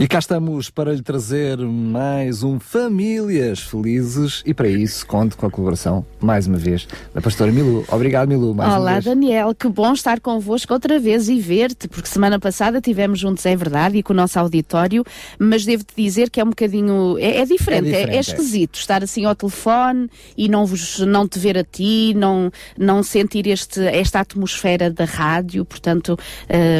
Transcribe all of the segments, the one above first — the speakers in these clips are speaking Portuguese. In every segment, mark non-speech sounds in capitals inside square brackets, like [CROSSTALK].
E cá estamos para lhe trazer mais um Famílias Felizes e para isso conto com a colaboração, mais uma vez, da pastora Milu. Obrigado, Milu, Olá. Daniel, que bom estar convosco outra vez e ver-te, porque semana passada tivemos juntos, é verdade, e com o nosso auditório, mas devo-te dizer que é um bocadinho, é, é diferente, é, diferente, é é. esquisito estar assim ao telefone e não, vos, não te ver a ti, não, não sentir este, esta atmosfera da rádio, portanto,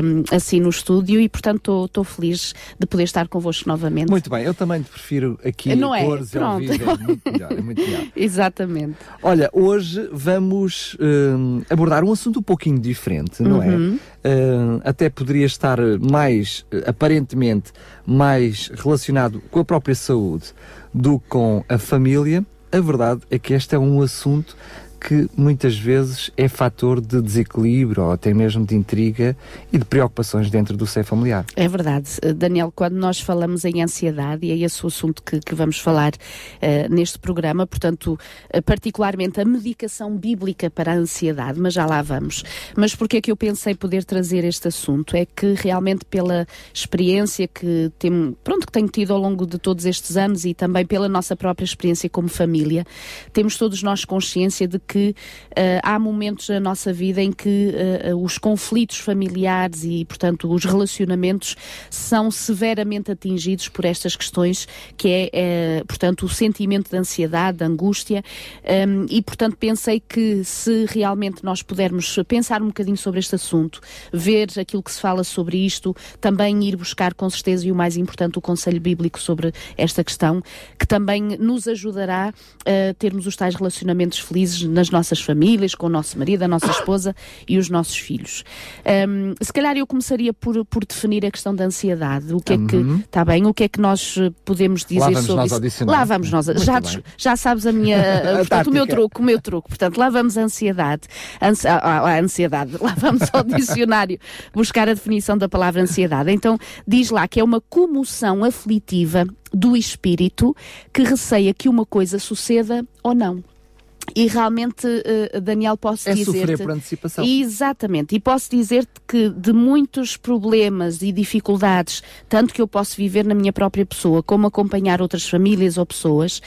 hum, assim no estúdio, e portanto estou feliz de poder estar convosco novamente. Muito bem, eu também te prefiro aqui Não é? cores e ao Pronto. vivo, é muito melhor, é muito melhor. [LAUGHS] Exatamente. Olha, hoje vamos hum, abordar um assunto um pouquinho diferente, não Uhum. é? Hum, até poderia estar mais, aparentemente, mais relacionado com a própria saúde do que com a família. A verdade é que este é um assunto que muitas vezes é fator de desequilíbrio ou até mesmo de intriga e de preocupações dentro do seio familiar. É verdade, Eh, Daniel, quando nós falamos em ansiedade, e é esse o assunto que, que vamos falar eh, neste programa, portanto, eh, particularmente a medicação bíblica para a ansiedade, mas já lá vamos. Mas porque é que eu pensei poder trazer este assunto? É que realmente pela experiência que, tem, pronto, que tenho tido ao longo de todos estes anos e também pela nossa própria experiência como família, temos todos nós consciência de que eh, há momentos na nossa vida em que eh, os conflitos familiares e, portanto, os relacionamentos são severamente atingidos por estas questões, que é, eh, portanto, o sentimento de ansiedade, de angústia, um, e, portanto, pensei que se realmente nós pudermos pensar um bocadinho sobre este assunto, ver aquilo que se fala sobre isto, também ir buscar, com certeza, e o mais importante, o conselho bíblico sobre esta questão, que também nos ajudará a termos os tais relacionamentos felizes nas nossas famílias, com o nosso marido, a nossa esposa e os nossos filhos. Um, se calhar eu começaria por, por definir a questão da ansiedade. O que é que está bem? O que é que nós podemos dizer Uhum. vamos sobre nós isso? ao dicionário. Lá vamos nós. Muito Já, bem. já sabes a minha, [LAUGHS] portanto, o meu truque, o meu truque. Portanto, lá vamos a ansiedade. Ansi a, a- a ansiedade. Lá vamos ao dicionário buscar a definição da palavra ansiedade. Então, diz lá que é uma comoção aflitiva do espírito que receia que uma coisa suceda ou não. E realmente, eh, Daniel, posso É dizer. sofrer por antecipação. Exatamente. E posso dizer-te que de muitos problemas e dificuldades, tanto que eu posso viver na minha própria pessoa, como acompanhar outras famílias ou pessoas,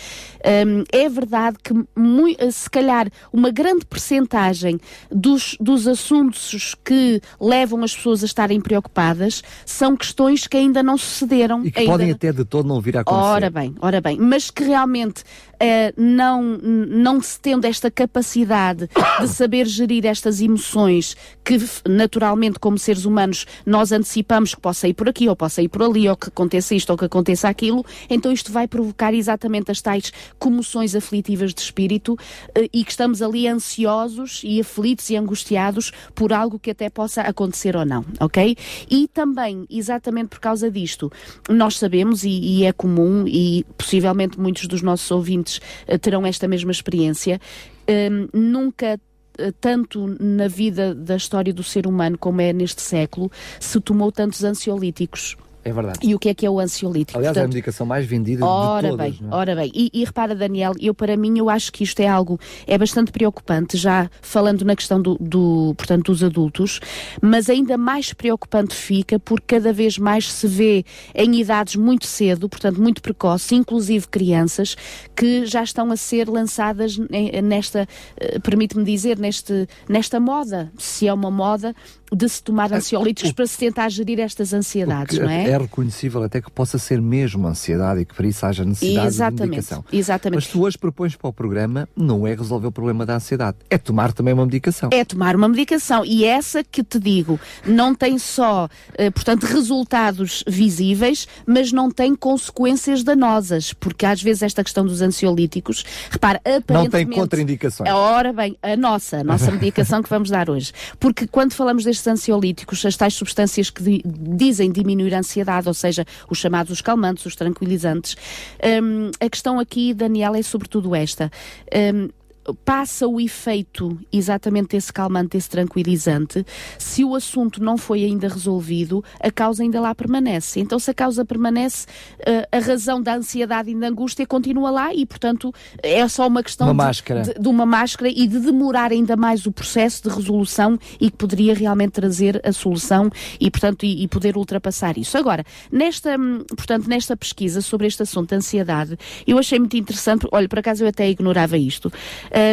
hum, é verdade que mui- se calhar uma grande percentagem dos, dos assuntos que levam as pessoas a estarem preocupadas são questões que ainda não sucederam. E que ainda podem até de todo não vir a acontecer. Ora bem, ora bem, mas que realmente eh, não, não se tendo esta capacidade de saber gerir estas emoções que naturalmente como seres humanos nós antecipamos que possa ir por aqui ou possa ir por ali ou que aconteça isto ou que aconteça aquilo, então isto vai provocar exatamente as tais comoções aflitivas de espírito eh, e que estamos ali ansiosos e aflitos e angustiados por algo que até possa acontecer ou não, ok? E também, exatamente por causa disto, nós sabemos, e, e é comum, e possivelmente muitos dos nossos ouvintes eh, terão esta mesma experiência, hum, nunca eh, tanto na vida da história do ser humano como é neste século, se tomou tantos ansiolíticos. É verdade. E o que é que é o ansiolítico? Aliás, é a Portanto, medicação mais vendida Ora de todas. bem, é? ora bem. E, e repara, Daniel, eu para mim eu acho que isto é algo é bastante preocupante, já falando na questão do, do portanto dos adultos, mas ainda mais preocupante fica porque cada vez mais se vê em idades muito cedo, portanto muito precoce, inclusive crianças que já estão a ser lançadas ne- nesta, eh, permite-me dizer, neste, nesta moda, se é uma moda de se tomar ansiolíticos para se tentar gerir estas ansiedades, não é? é reconhecível até que possa ser mesmo ansiedade e que para isso haja necessidade de Exatamente, medicação. exatamente. Mas tu hoje propões para o programa não é resolver o problema da ansiedade, é tomar também uma medicação. É tomar uma medicação. E essa que te digo, não tem só, eh, portanto, resultados visíveis, mas não tem consequências danosas. Porque às vezes esta questão dos ansiolíticos, repara, Não aparentemente... tem contraindicações. Ora bem, a nossa, a nossa [LAUGHS] medicação que vamos dar hoje. Porque quando falamos destes ansiolíticos, as tais substâncias que di- dizem diminuir a ansiedade, ou seja, os chamados os calmantes, os tranquilizantes, hum, a questão aqui, Daniela, é sobretudo esta. Hum, passa o efeito exatamente desse calmante, desse tranquilizante, se o assunto não foi ainda resolvido, a causa ainda lá permanece. Então, se a causa permanece, uh, a razão da ansiedade e da angústia continua lá e, portanto, é só uma questão uma de, máscara. De, de, uma máscara e de demorar ainda mais o processo de resolução e que poderia realmente trazer a solução e, portanto, e, e poder ultrapassar isso. Agora, nesta, hum, portanto, nesta pesquisa sobre este assunto da ansiedade, eu achei muito interessante, olha, por acaso eu até ignorava isto,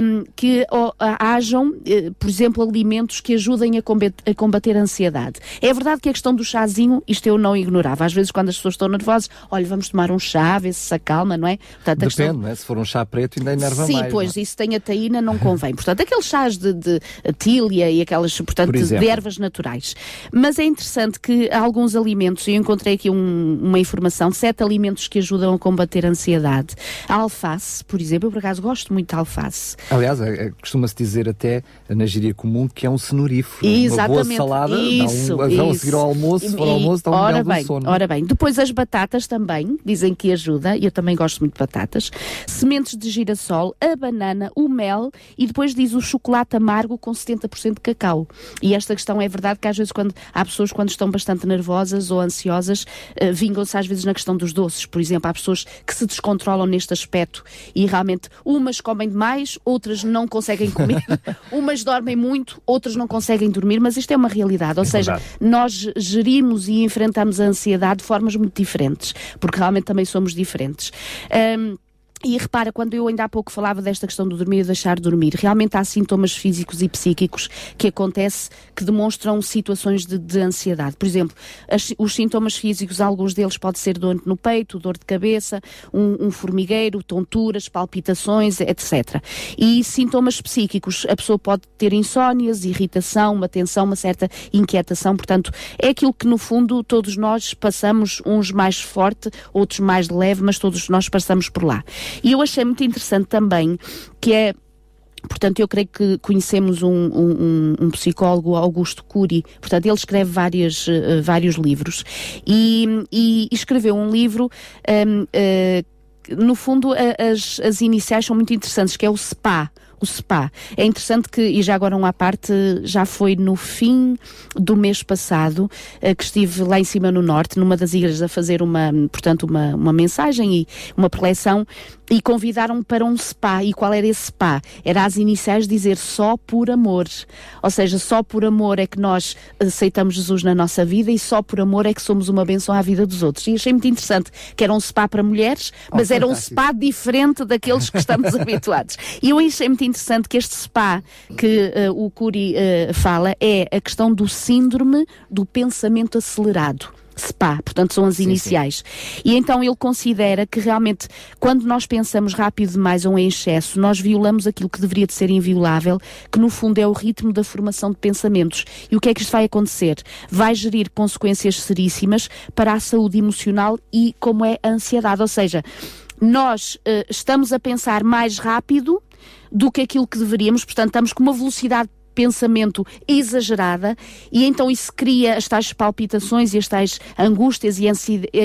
um, que oh, hajam, uh, por exemplo, alimentos que ajudem a combater, a combater a ansiedade. É verdade que a questão do chazinho, isto eu não ignorava. Às vezes, quando as pessoas estão nervosas, olha, vamos tomar um chá, ver se se acalma, não é? Portanto, Depende, questão... não é? Se for um chá preto, ainda enerva Sim, mais. Sim, pois, é? isso tem a taína, não convém. Portanto, aqueles chás de, de tília e aquelas, portanto, por de ervas naturais. Mas é interessante que alguns alimentos, eu encontrei aqui um, uma informação, sete alimentos que ajudam a combater a ansiedade. A alface, por exemplo, eu por acaso gosto muito de alface. Aliás, é, é, costuma-se dizer até na gíria comum que é um cenorífero. Exatamente. Uma boa salada, isso, dá um, isso. a seguir ao almoço, for ao almoço, dá um ora bem, sono. Ora bem, depois as batatas também, dizem que ajuda, e eu também gosto muito de batatas. Sementes de girassol, a banana, o mel e depois diz o chocolate amargo com 70% de cacau. E esta questão é verdade que às vezes quando há pessoas quando estão bastante nervosas ou ansiosas, uh, vingam-se às vezes na questão dos doces. Por exemplo, há pessoas que se descontrolam neste aspecto e realmente umas comem demais, outras não conseguem comer, [LAUGHS] umas dormem muito, outras não conseguem dormir, mas isto é uma realidade. Ou é seja, verdade. nós gerimos e enfrentamos a ansiedade de formas muito diferentes, porque realmente também somos diferentes. Um, e repara, quando eu ainda há pouco falava desta questão do dormir e deixar de dormir, realmente há sintomas físicos e psíquicos que acontecem que demonstram situações de, de ansiedade. Por exemplo, as, os sintomas físicos, alguns deles pode ser dor no peito, dor de cabeça, um, um, formigueiro, tonturas, palpitações, etc. E sintomas psíquicos, a pessoa pode ter insónias, irritação, uma tensão, uma certa inquietação. Portanto, é aquilo que no fundo todos nós passamos, uns mais forte, outros mais leve, mas todos nós passamos por lá. E eu achei muito interessante também que é Portanto, eu creio que conhecemos um, um, um, psicólogo, Augusto Cury. Portanto, ele escreve várias, uh, vários livros e, e, escreveu um livro. Um, uh, eh, no fundo, as, as iniciais são muito interessantes, que é o SPA, o SPA. É interessante que, e já agora uma parte, já foi no fim do mês passado eh, que estive lá em cima no Norte, numa das igrejas, a fazer uma, portanto, uma, uma mensagem e uma preleção e convidaram-me para um spa. E qual era esse spa? Era as iniciais dizer só por amor. Ou seja, só por amor é que nós aceitamos Jesus na nossa vida e só por amor é que somos uma benção à vida dos outros. E achei muito interessante que era um spa para mulheres, mas oh, era um spa diferente daqueles que estamos [LAUGHS] habituados. E eu achei muito interessante que este spa que uh, o Curi uh, fala é a questão do síndrome do pensamento acelerado. SPA, portanto são as sim, iniciais. Sim. E então ele considera que realmente quando nós pensamos rápido demais ou em excesso, nós violamos aquilo que deveria de ser inviolável, que no fundo é o ritmo da formação de pensamentos. E o que é que isto vai acontecer? Vai gerir consequências seríssimas para a saúde emocional e como é a ansiedade. Ou seja, nós uh, estamos a pensar mais rápido do que aquilo que deveríamos, portanto, estamos com uma velocidade pensamento exagerada e então isso cria as tais palpitações e as tais angústias e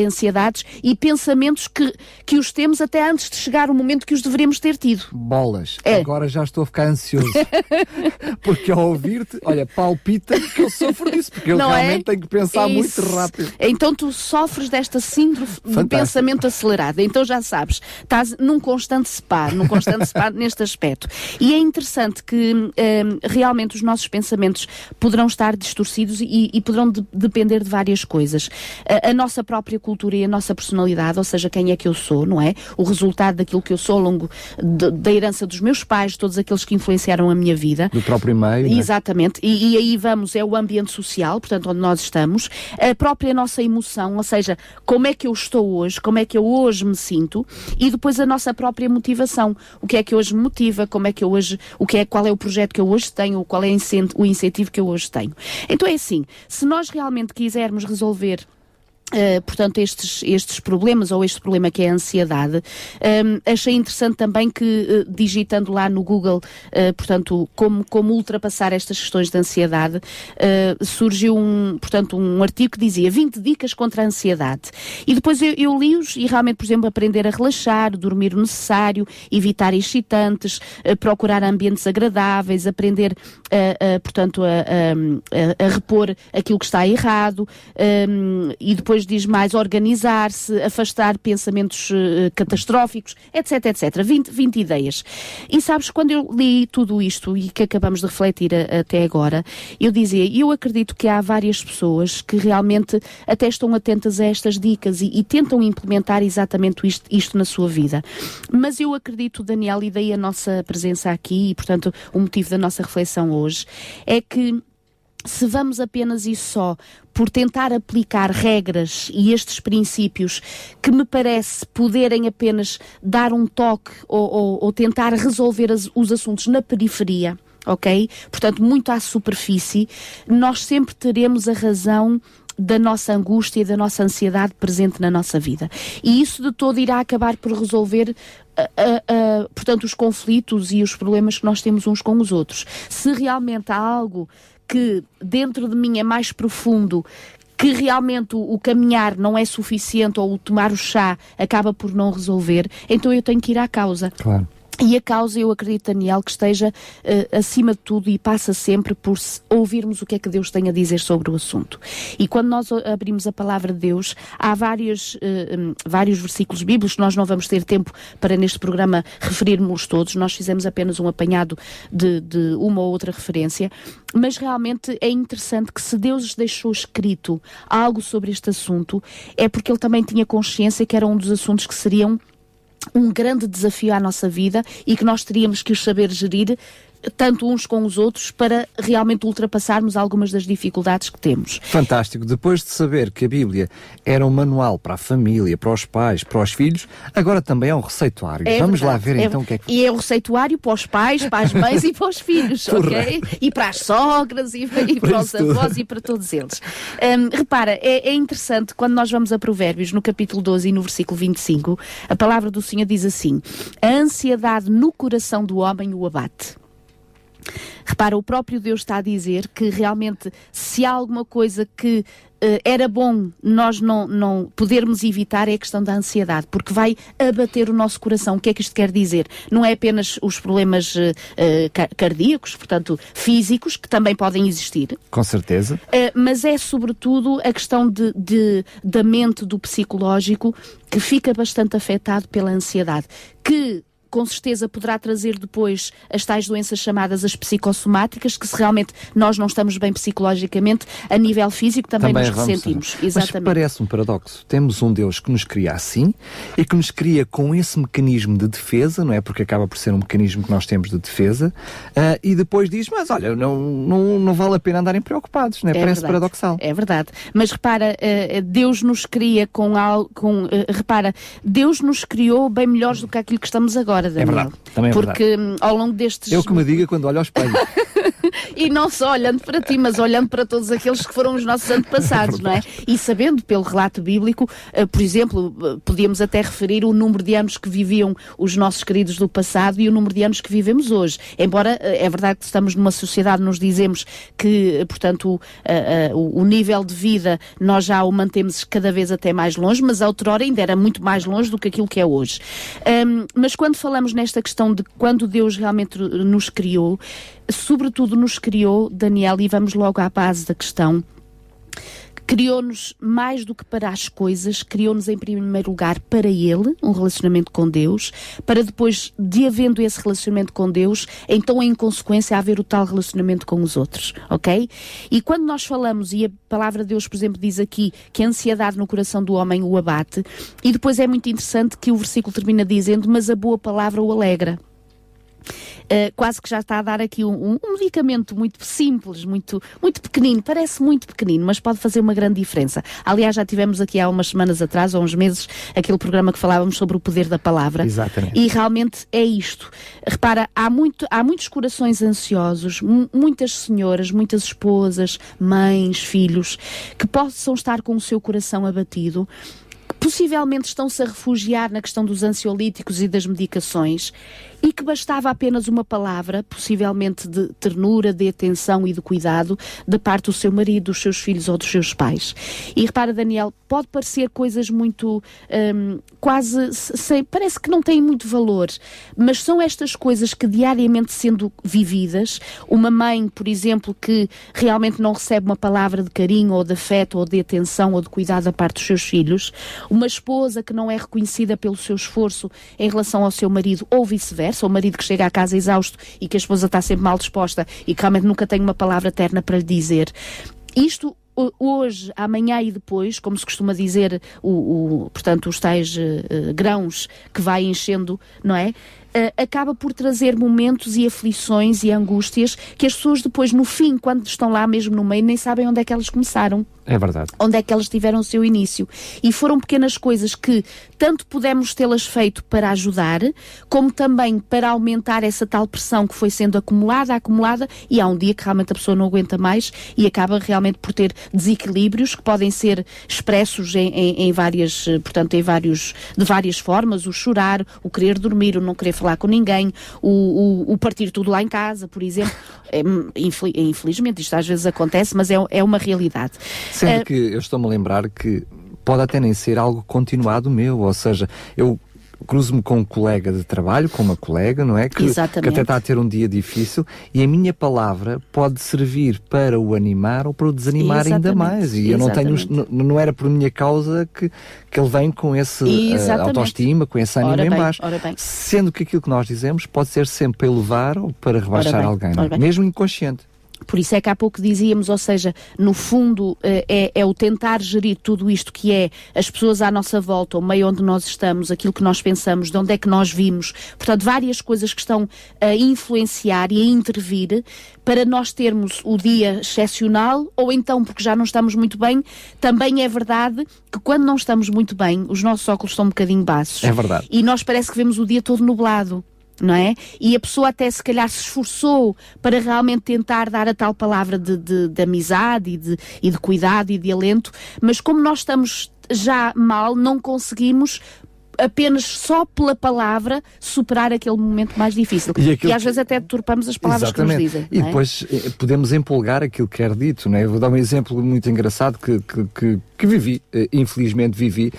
ansiedades e pensamentos que, que os temos até antes de chegar o momento que os deveríamos ter tido. Bolas, é. agora já estou a ficar ansioso. [LAUGHS] porque ao ouvir-te, olha, palpita que eu sofro disso, porque eu Não é? realmente é? tenho que pensar isso. muito rápido. Então tu sofres desta síndrome Fantástico. de pensamento acelerado. Então já sabes, estás num constante spa, num constante spa [LAUGHS] neste aspecto. E é interessante que um, realmente os nossos pensamentos poderão estar distorcidos e, e poderão de, depender de várias coisas. A, a, nossa própria cultura e a nossa personalidade, ou seja, quem é que eu sou, não é? O resultado daquilo que eu sou ao longo de, da herança dos meus pais, todos aqueles que influenciaram a minha vida. Do próprio meio. É? Exatamente. E, e aí vamos, é o ambiente social, portanto, onde nós estamos, a própria nossa emoção, ou seja, como é que eu estou hoje, como é que eu hoje me sinto, e depois a nossa própria motivação. O que é que hoje me motiva, como é que eu hoje, o que é, qual é o projeto que eu hoje tenho, qual é o incentivo que eu hoje tenho. Então é assim, se nós realmente quisermos resolver Uh, portanto, estes, estes problemas, ou este problema que é a ansiedade. Um, achei interessante também que, uh, digitando lá no Google, uh, portanto, como, como ultrapassar estas questões de ansiedade, surgiu um, portanto, um artigo que dizia 20 dicas contra a ansiedade. E depois eu, eu li-os e realmente, por exemplo, aprender a relaxar, dormir o necessário, evitar excitantes, procurar ambientes agradáveis, aprender, portanto, a, a, a, repor aquilo que está errado, um, e depois depois diz mais organizar-se, afastar pensamentos uh, catastróficos, etc, etc. 20, 20 ideias. E sabes, quando eu li tudo isto e que acabamos de refletir a, até agora, eu dizia, eu acredito que há várias pessoas que realmente até estão atentas a estas dicas e, e tentam implementar exatamente isto, isto na sua vida. Mas eu acredito, Daniel, e daí a nossa presença aqui, e portanto o motivo da nossa reflexão hoje, é que se vamos apenas e só por tentar aplicar regras e estes princípios que me parece poderem apenas dar um toque ou, ou, ou tentar resolver as, os assuntos na periferia, ok? Portanto, muito à superfície, nós sempre teremos a razão da nossa angústia e da nossa ansiedade presente na nossa vida. E isso de todo irá acabar por resolver uh, uh, uh, portanto, os conflitos e os problemas que nós temos uns com os outros. Se realmente há algo que dentro de mim é mais profundo, que realmente o, caminhar não é suficiente ou o tomar o chá acaba por não resolver, então eu tenho que ir à causa. Claro. E a causa, eu acredito, Daniel, que esteja uh, acima de tudo e passa sempre por ouvirmos o que é que Deus tem a dizer sobre o assunto. E quando nós abrimos a palavra de Deus, há vários, uh, um, vários versículos bíblicos, nós não vamos ter tempo para neste programa referirmos todos, nós fizemos apenas um apanhado de, de uma ou outra referência, mas realmente é interessante que se Deus deixou escrito algo sobre este assunto, é porque Ele também tinha consciência que era um dos assuntos que seriam um grande desafio à nossa vida e que nós teríamos que os saber gerir tanto uns com os outros para realmente ultrapassarmos algumas das dificuldades que temos. Fantástico. Depois de saber que a Bíblia era um manual para a família, para os pais, para os filhos, agora também é um receituário. É Vamos verdade. lá ver é, então o que é que. E é um receituário para os pais, para as [LAUGHS] mães e para os filhos, ok? E para as sogras e, e para os avós e para todos eles. Um, repara, é, é interessante quando nós vamos a Provérbios, no capítulo 12 e no versículo 25, a palavra do Senhor diz assim: A ansiedade no coração do homem o abate Repara, o próprio Deus está a dizer que realmente se há alguma coisa que uh, era bom nós não, não podermos evitar é a questão da ansiedade, porque vai abater o nosso coração. O que é que isto quer dizer? Não é apenas os problemas uh, uh, cardíacos, portanto, físicos, que também podem existir. Com certeza. mas é sobretudo a questão de, de, da mente, do psicológico, que fica bastante afetado pela ansiedade. Que com certeza poderá trazer depois as tais doenças chamadas as psicossomáticas, que se realmente nós não estamos bem psicologicamente, a nível físico também, também nos ressentimos. Exatamente. Mas parece um paradoxo. Temos um Deus que nos cria assim e que nos cria com esse mecanismo de defesa, não é? Porque acaba por ser um mecanismo que nós temos de defesa, uh, e depois diz, mas olha, não, não, não vale a pena andarem preocupados, não é? é parece verdade. paradoxal. É verdade. Mas repara, uh, Deus nos cria com algo, com, uh, repara, Deus nos criou bem melhores do que aquilo que estamos agora. Daniel. É verdade. Também é Porque verdade. Hum, ao longo destes. Eu que me diga quando olho ao espelho. [LAUGHS] e não só olhando para ti, mas olhando para todos aqueles que foram os nossos antepassados, é não é? E sabendo pelo relato bíblico, uh, por exemplo, uh, podíamos até referir o número de anos que viviam os nossos queridos do passado e o número de anos que vivemos hoje. Embora uh, é verdade que estamos numa sociedade, nos dizemos que, portanto, o, o, nível de vida nós já o mantemos cada vez até mais longe, mas a outrora ainda era muito mais longe do que aquilo que é hoje. Mas quando falamos nesta questão de quando Deus realmente nos criou, sobretudo nos criou, Daniel, e vamos logo à base da questão, criou-nos mais do que para as coisas, criou-nos em primeiro lugar para Ele, um relacionamento com Deus, para depois, de havendo esse relacionamento com Deus, então em consequência haver o tal relacionamento com os outros, ok? E quando nós falamos, e a palavra de Deus, por exemplo, diz aqui que a ansiedade no coração do homem o abate, e depois é muito interessante que o versículo termina dizendo, mas a boa palavra o alegra. Uh, quase que já está a dar aqui um, um, medicamento muito simples, muito, muito pequenino, parece muito pequenino, mas pode fazer uma grande diferença. Aliás, já tivemos aqui há umas semanas atrás, ou uns meses, aquele programa que falávamos sobre o poder da palavra. Exatamente. E realmente é isto. Repara, há, muito, há muitos corações ansiosos, muitas senhoras, muitas esposas, mães, filhos, que possam estar com o seu coração abatido possivelmente estão-se a refugiar na questão dos ansiolíticos e das medicações e que bastava apenas uma palavra, possivelmente de ternura, de atenção e de cuidado, da parte do seu marido, dos seus filhos ou dos seus pais. E repara, Daniel, pode parecer coisas muito um, quase sem, parece que não têm muito valor, mas são estas coisas que diariamente sendo vividas, uma mãe, por exemplo, que realmente não recebe uma palavra de carinho ou de afeto ou de atenção ou de cuidado da parte dos seus filhos, uma esposa que não é reconhecida pelo seu esforço em relação ao seu marido ou vice-versa vice-versa, o marido que chega à casa exausto e que a esposa está sempre mal disposta e que realmente nunca tem uma palavra terna para lhe dizer. Isto hoje, amanhã e depois, como se costuma dizer, o, o portanto, os tais uh, grãos que vai enchendo, não é? Uh, acaba por trazer momentos e aflições e angústias que as pessoas depois, no fim, quando estão lá mesmo no meio, nem sabem onde é que elas começaram. É verdade. Onde é que elas tiveram o seu início. E foram pequenas coisas que tanto pudemos tê-las feito para ajudar, como também para aumentar essa tal pressão que foi sendo acumulada, acumulada, e há um dia que realmente a pessoa não aguenta mais e acaba realmente por ter desequilíbrios que podem ser expressos em, em, em várias, portanto, em vários, de várias formas, o chorar, o querer dormir, o não querer falar com ninguém, o, o, o partir tudo lá em casa, por exemplo. [LAUGHS] É, infelizmente, isto às vezes acontece, mas é, é uma realidade. Sendo uh, que eu estou-me a lembrar que pode até nem ser algo continuado meu, ou seja, eu cruzo-me com um colega de trabalho, com uma colega, não é? Que, que, até está a ter um dia difícil e a minha palavra pode servir para o animar ou para o desanimar Exatamente. ainda mais. E Exatamente. eu não tenho, não, era por minha causa que, que ele vem com esse uh, autoestima, com esse ânimo ora em bem, baixo. Sendo que aquilo que nós dizemos pode ser sempre para elevar ou para rebaixar alguém, é? mesmo inconsciente. Por isso é que há pouco dizíamos, ou seja, no fundo eh, é, é, o tentar gerir tudo isto que é as pessoas à nossa volta, o meio onde nós estamos, aquilo que nós pensamos, de onde é que nós vimos, portanto, várias coisas que estão a influenciar e a intervir para nós termos o dia excepcional, ou então, porque já não estamos muito bem, também é verdade que quando não estamos muito bem, os nossos óculos estão um bocadinho baixos. É verdade. E nós parece que vemos o dia todo nublado não é? E a pessoa até se calhar se esforçou para realmente tentar dar a tal palavra de, de, de amizade e de, e de cuidado e de alento, mas como nós estamos já mal, não conseguimos apenas só pela palavra superar aquele momento mais difícil. E, e às vezes até deturpamos as palavras Exatamente. que nos dizem. E é? depois eh, podemos empolgar aquilo que é dito, não é? Eu vou dar um exemplo muito engraçado que, que, que, que vivi, eh, infelizmente vivi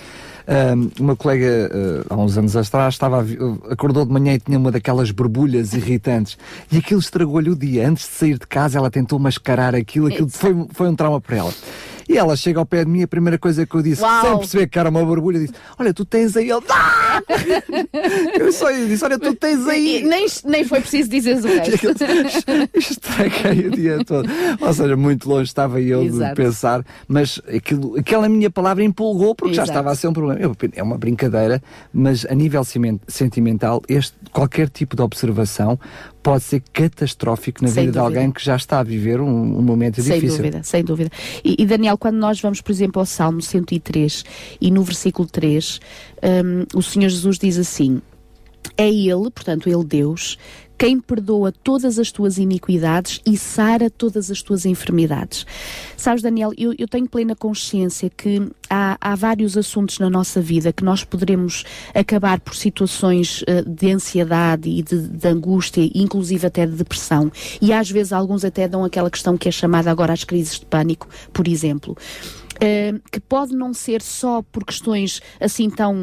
uma colega, uh, há uns anos atrás, estava acordou de manhã e tinha uma daquelas borbulhas irritantes e aquilo estragou-lhe o dia. Antes de sair de casa, ela tentou mascarar aquilo, aquilo foi, foi um trauma para ela. E ela chega ao pé de mim, a primeira coisa que eu disse, Uau. sem perceber que era uma borbulha, disse: Olha, tu tens aí. Ele, ah! [LAUGHS] eu só disse: Olha, tu tens aí. E, nem, nem foi preciso dizer o resto. [LAUGHS] Estraguei o dia todo. Ou seja, muito longe estava eu Exato. de pensar, mas aquilo, aquela minha palavra empolgou porque Exato. já estava a ser um problema. Eu, é uma brincadeira, mas a nível sentimental, este, qualquer tipo de observação pode ser catastrófico na sem vida dúvida. de alguém que já está a viver um, um momento sem difícil. Sem dúvida, sem dúvida. E, e, Daniel, quando nós vamos, por exemplo, ao Salmo 103 e no versículo 3, um, o Senhor Jesus diz assim: É Ele, portanto, Ele Deus, quem perdoa todas as tuas iniquidades e sara todas as tuas enfermidades. Sabes, Daniel, eu, eu tenho plena consciência que há, há, vários assuntos na nossa vida que nós poderemos acabar por situações uh, de ansiedade e de, de, angústia, inclusive até de depressão. E às vezes alguns até dão aquela questão que é chamada agora as crises de pânico, por exemplo. Uh, que pode não ser só por questões assim tão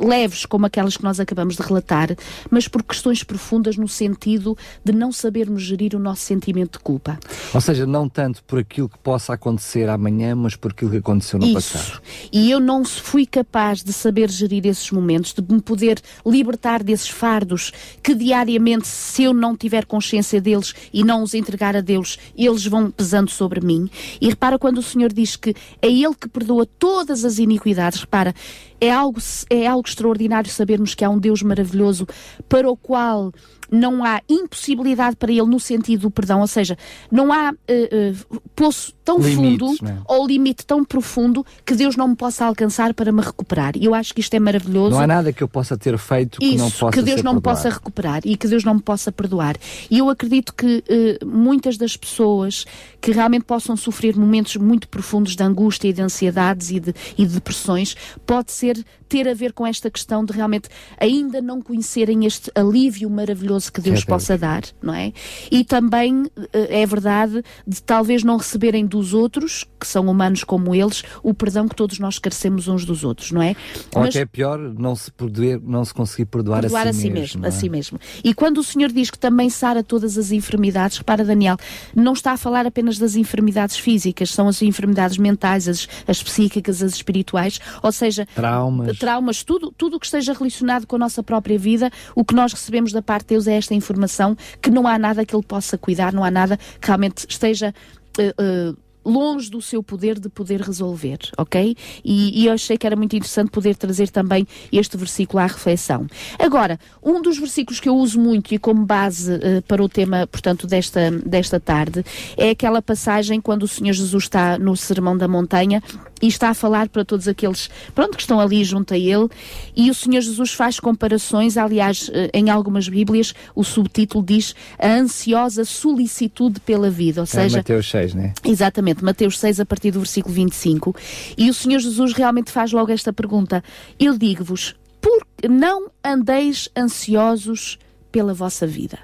leves como aquelas que nós acabamos de relatar, mas por questões profundas no sentido de não sabermos gerir o nosso sentimento de culpa. Ou seja, não tanto por aquilo que possa acontecer amanhã, mas por aquilo que aconteceu no Isso. passado. E eu não fui capaz de saber gerir esses momentos, de me poder libertar desses fardos que diariamente, se eu não tiver consciência deles e não os entregar a Deus, eles vão pesando sobre mim. E repara quando o Senhor diz que é ele que perdoa todas as iniquidades. Repara, é algo, é algo extraordinário sabermos que há um Deus maravilhoso para o qual não há impossibilidade para ele no sentido do perdão, ou seja, não há uh, uh, poço tão Limites, fundo é? ou limite tão profundo que Deus não me possa alcançar para me recuperar. E eu acho que isto é maravilhoso. Não há nada que eu possa ter feito que Isso, não possa que Deus não me possa recuperar e que Deus não me possa perdoar. E eu acredito que uh, muitas das pessoas que realmente possam sofrer momentos muito profundos de angústia e de ansiedades e de, e de depressões pode ser ter a ver com esta questão de realmente ainda não conhecerem este alívio maravilhoso que Deus possa dar, não é? E também eh, é verdade de talvez não receberem dos outros, que são humanos como eles, o perdão que todos nós carecemos uns dos outros, não é? Ou Mas, até pior, não se poder, não se conseguir perdoar, perdoar a si, a si mesmo. mesmo é? A si mesmo. E quando o Senhor diz que também sara todas as enfermidades, repara Daniel, não está a falar apenas das enfermidades físicas, são as enfermidades mentais, as, as psíquicas, as espirituais, ou seja, traumas, traumas tudo, tudo o que esteja relacionado com a nossa própria vida, o que nós recebemos da parte de Deus é esta informação que não há nada que Ele possa cuidar, não há nada que realmente esteja. Uh, uh, longe do seu poder de poder resolver, ok? E, e, eu achei que era muito interessante poder trazer também este versículo à reflexão. Agora, um dos versículos que eu uso muito e como base uh, para o tema, portanto, desta, desta tarde, é aquela passagem quando o Senhor Jesus está no Sermão da Montanha e está a falar para todos aqueles, pronto, que estão ali junto a ele, e o Senhor Jesus faz comparações, aliás, uh, em algumas Bíblias, o subtítulo diz a ansiosa solicitude pela vida, ou é seja... Mateus 6, né? Exatamente. Mateus 6, a partir do versículo 25. E o Senhor Jesus realmente faz logo esta pergunta: Eu digo-vos, por não andeis ansiosos pela vossa vida?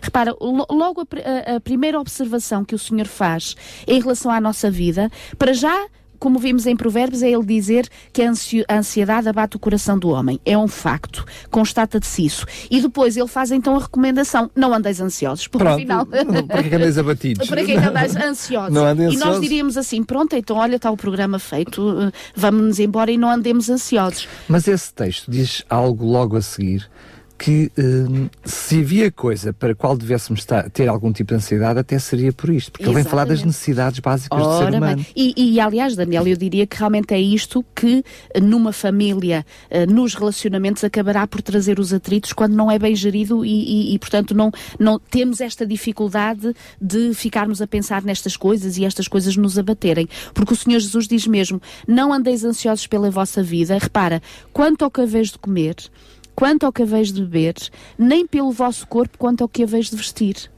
Repara, logo a, a, a, primeira observação que o Senhor faz em relação à nossa vida, para já como vimos em Provérbios, é ele dizer que a ansiedade abate o coração do homem. É um facto. Constata-se isso. E depois ele faz então a recomendação: não andeis ansiosos, porque pronto, afinal. para que andeis abatidos? para que andeis ansiosos? Não andem ansiosos. E nós diríamos assim: pronto, então olha, está o programa feito, eh, vamos-nos embora e não andemos ansiosos. Mas esse texto diz algo logo a seguir que hum, se havia coisa para a qual devêssemos ter algum tipo de ansiedade, até seria por isto, porque Exatamente. ele vem falar das necessidades básicas Ora, do ser humano. E, e, aliás, Daniel, eu diria que realmente é isto que numa família, uh, nos relacionamentos, acabará por trazer os atritos quando não é bem gerido e, e, e, portanto, não, não temos esta dificuldade de ficarmos a pensar nestas coisas e estas coisas nos abaterem. Porque o Senhor Jesus diz mesmo: não andeis ansiosos pela vossa vida. Repara, quanto ao que haveis de comer, quanto ao que haveis de beber, nem pelo vosso corpo quanto ao que haveis de vestir.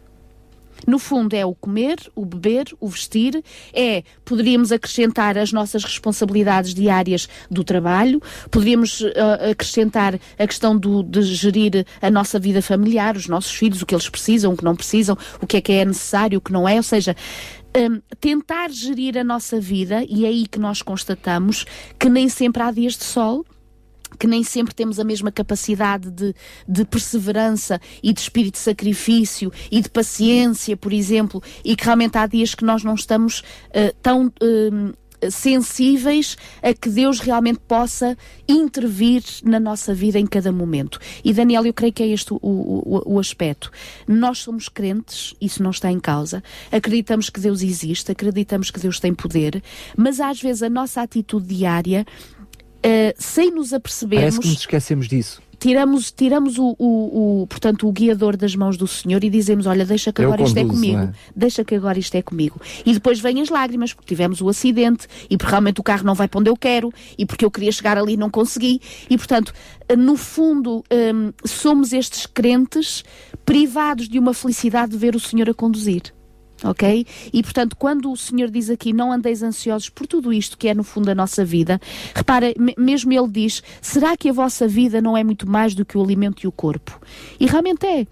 No fundo, é o comer, o beber, o vestir, é, poderíamos acrescentar as nossas responsabilidades diárias do trabalho, poderíamos uh, acrescentar a questão do, de gerir a nossa vida familiar, os nossos filhos, o que eles precisam, o que não precisam, o que é que é necessário, o que não é, ou seja, um, tentar gerir a nossa vida, e é aí que nós constatamos que nem sempre há dias de sol, que nem sempre temos a mesma capacidade de, de, perseverança e de espírito de sacrifício e de paciência, por exemplo, e que realmente há dias que nós não estamos uh, tão. Uh, sensíveis a que Deus realmente possa intervir na nossa vida em cada momento. E Daniel, eu creio que é este o, o, o, aspecto. Nós somos crentes, isso não está em causa. Acreditamos que Deus existe, acreditamos que Deus tem poder, mas às vezes a nossa atitude diária uh, sem nos apercebermos. Parece que nos esquecemos disso. Tiramos, tiramos o, o, o, portanto, o guiador das mãos do Senhor e dizemos: Olha, deixa que agora isto é comigo, é? deixa que agora isto é comigo. E depois vêm as lágrimas, porque tivemos o acidente e porque realmente o carro não vai para onde eu quero e porque eu queria chegar ali e não consegui. E portanto, no fundo, um, somos estes crentes privados de uma felicidade de ver o Senhor a conduzir ok? E portanto, quando o Senhor diz aqui não andeis ansiosos por tudo isto que é no fundo a nossa vida, repara, mesmo ele diz: será que a vossa vida não é muito mais do que o alimento e o corpo? E realmente é.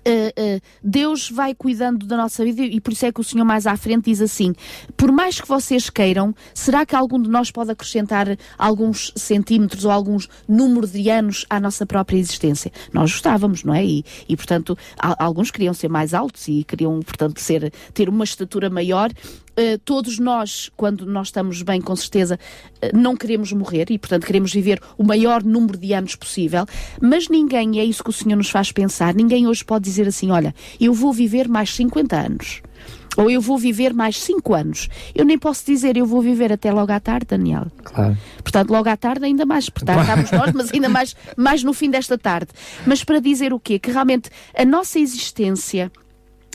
Uh, uh, Deus vai cuidando da nossa vida e por isso é que o Senhor mais à frente diz assim: por mais que vocês queiram, será que algum de nós pode acrescentar alguns centímetros ou alguns números de anos à nossa própria existência? Nós gostávamos, não é? E, e portanto, alguns queriam ser mais altos e queriam, portanto, ser, ter uma estatura maior todos nós, quando nós estamos bem, com certeza, uh, não queremos morrer e, portanto, queremos viver o maior número de anos possível, mas ninguém, e é isso que o Senhor nos faz pensar, ninguém hoje pode dizer assim: olha, eu vou viver mais 50 anos. Ou eu vou viver mais cinco anos. Eu nem posso dizer eu vou viver até logo à tarde, Daniel. Claro. Portanto, logo à tarde, ainda mais, portanto, estamos nós, mas ainda mais, mais no fim desta tarde. Mas para dizer o quê? Que realmente a nossa existência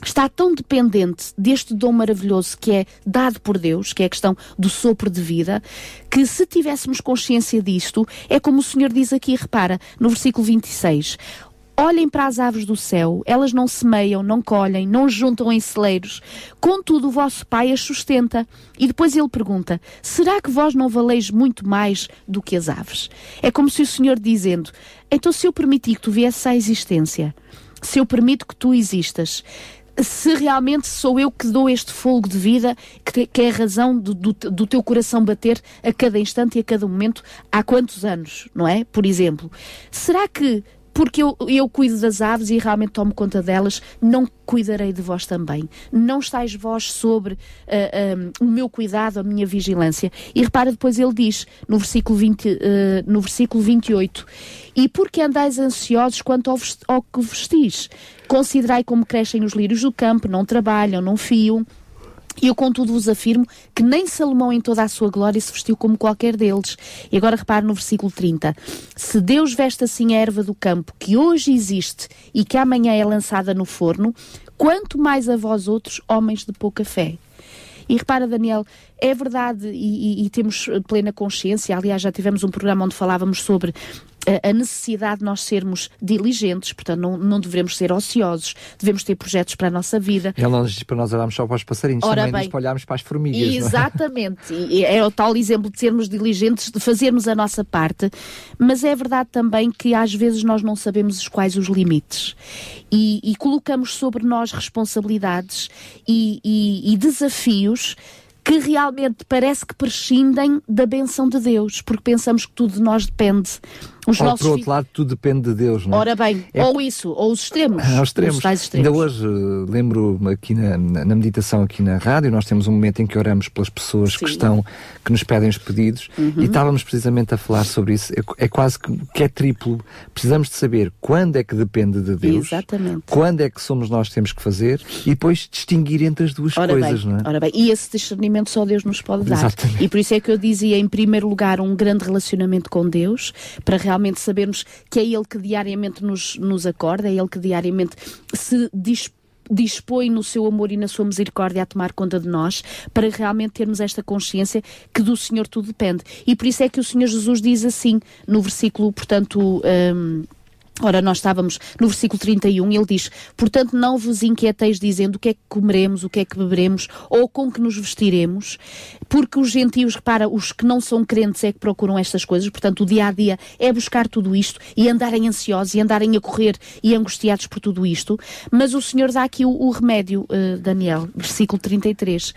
está tão dependente deste dom maravilhoso que é dado por Deus, que é a questão do sopro de vida, que se tivéssemos consciência disto, é como o Senhor diz aqui, repara, no versículo 26. Olhem para as aves do céu, elas não semeiam, não colhem, não juntam em celeiros. Contudo, o vosso Pai as sustenta. E depois ele pergunta: Será que vós não valeis muito mais do que as aves? É como se o Senhor dizendo: Então, se eu permitir que tu viesses à existência, se eu permito que tu existas, se realmente sou eu que dou este fogo de vida, que, que é a razão do, do, do, teu coração bater a cada instante e a cada momento, há quantos anos, não é? Por exemplo, será que porque eu, eu cuido das aves e realmente tomo conta delas, não cuidarei de vós também. Não estáis vós sobre uh, ah, um, ah, o meu cuidado, a minha vigilância. E repara, depois ele diz, no versículo, 20, uh, ah, no versículo 28, E porque andais ansiosos quanto ao, ao que vestis? Considerai como crescem os lírios do campo, não trabalham, não fiam. E eu, contudo, vos afirmo que nem Salomão, em toda a sua glória, se vestiu como qualquer deles. E agora repare no versículo 30. Se Deus veste assim a erva do campo, que hoje existe e que amanhã é lançada no forno, quanto mais a vós outros, homens de pouca fé. E repara, Daniel, é verdade e, e, e, temos plena consciência. Aliás, já tivemos um programa onde falávamos sobre a necessidade de nós sermos diligentes, portanto, não, não devemos ser ociosos, devemos ter projetos para a nossa vida. Ele não diz para nós olharmos só para os passarinhos, Ora também bem, diz para olharmos para as formigas. É? Exatamente, é? é o tal exemplo de sermos diligentes, de fazermos a nossa parte, mas é verdade também que às vezes nós não sabemos quais os limites e, e colocamos sobre nós responsabilidades e, e, e desafios que realmente parece que prescindem da benção de Deus, porque pensamos que tudo de nós depende. Os ou, por outro lado, tudo depende de Deus, não é? Ora bem, é... ou isso, ou os extremos. Ah, os extremos. Os extremos. Ainda hoje, lembro aqui na, na, meditação aqui na rádio, nós temos um momento em que oramos pelas pessoas Sim. que estão, que nos pedem os pedidos, uhum. e estávamos precisamente a falar sobre isso. É, é, quase que, que é triplo. Precisamos de saber quando é que depende de Deus, Exatamente. quando é que somos nós que temos que fazer, e depois distinguir entre as duas ora coisas, bem, não é? Ora bem, e esse discernimento só Deus nos pode dar. Exatamente. E por isso é que eu dizia, em primeiro lugar, um grande relacionamento com Deus, para realmente sabermos que é Ele que diariamente nos, nos acorda, é Ele que diariamente se dispõe dispõe no seu amor e na sua misericórdia a tomar conta de nós, para realmente termos esta consciência que do Senhor tudo depende. E por isso é que o Senhor Jesus diz assim, no versículo, portanto. Um, Ora, nós estávamos no versículo 31, ele diz: Portanto, não vos inquieteis dizendo o que é que comeremos, o que é que beberemos ou com que nos vestiremos, porque os gentios, repara, os que não são crentes é que procuram estas coisas, portanto, o dia a dia é buscar tudo isto e andarem ansiosos e andarem a correr e angustiados por tudo isto. Mas o Senhor dá aqui o, o remédio, uh, Daniel, versículo 33.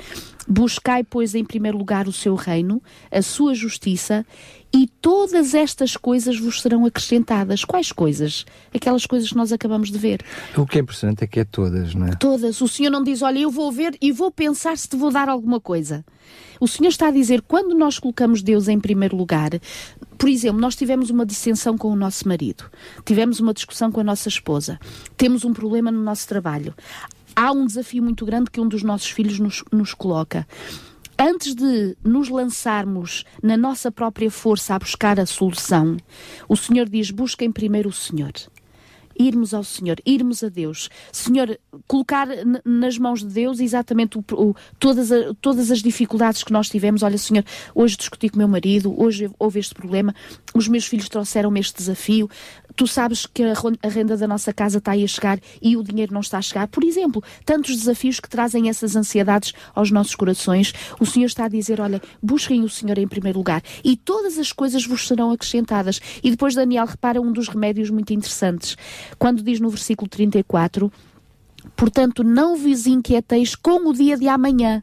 Buscai, pois, em primeiro lugar o seu reino, a sua justiça, e todas estas coisas vos serão acrescentadas. Quais coisas? Aquelas coisas que nós acabamos de ver. O que é impressionante é que é todas, não é? Todas. O Senhor não diz, olha, eu vou ver e vou pensar se te vou dar alguma coisa. O Senhor está a dizer, quando nós colocamos Deus em primeiro lugar, por exemplo, nós tivemos uma dissensão com o nosso marido, tivemos uma discussão com a nossa esposa, temos um problema no nosso trabalho há um desafio muito grande que um dos nossos filhos nos, nos coloca. Antes de nos lançarmos na nossa própria força a buscar a solução, o Senhor diz: busquem primeiro o Senhor irmos ao Senhor, irmos a Deus. Senhor, colocar nas mãos de Deus exatamente o, o, todas, a, todas as dificuldades que nós tivemos. Olha, Senhor, hoje discuti com meu marido, hoje houve este problema, os meus filhos trouxeram-me este desafio. Tu sabes que a, renda da nossa casa está aí a chegar e o dinheiro não está a chegar. Por exemplo, tantos desafios que trazem essas ansiedades aos nossos corações. O Senhor está a dizer: olha, busquem o Senhor em primeiro lugar e todas as coisas vos serão acrescentadas. E depois Daniel repara um dos remédios muito interessantes quando diz no versículo 34: Portanto, não vos inquieteis com o dia de amanhã.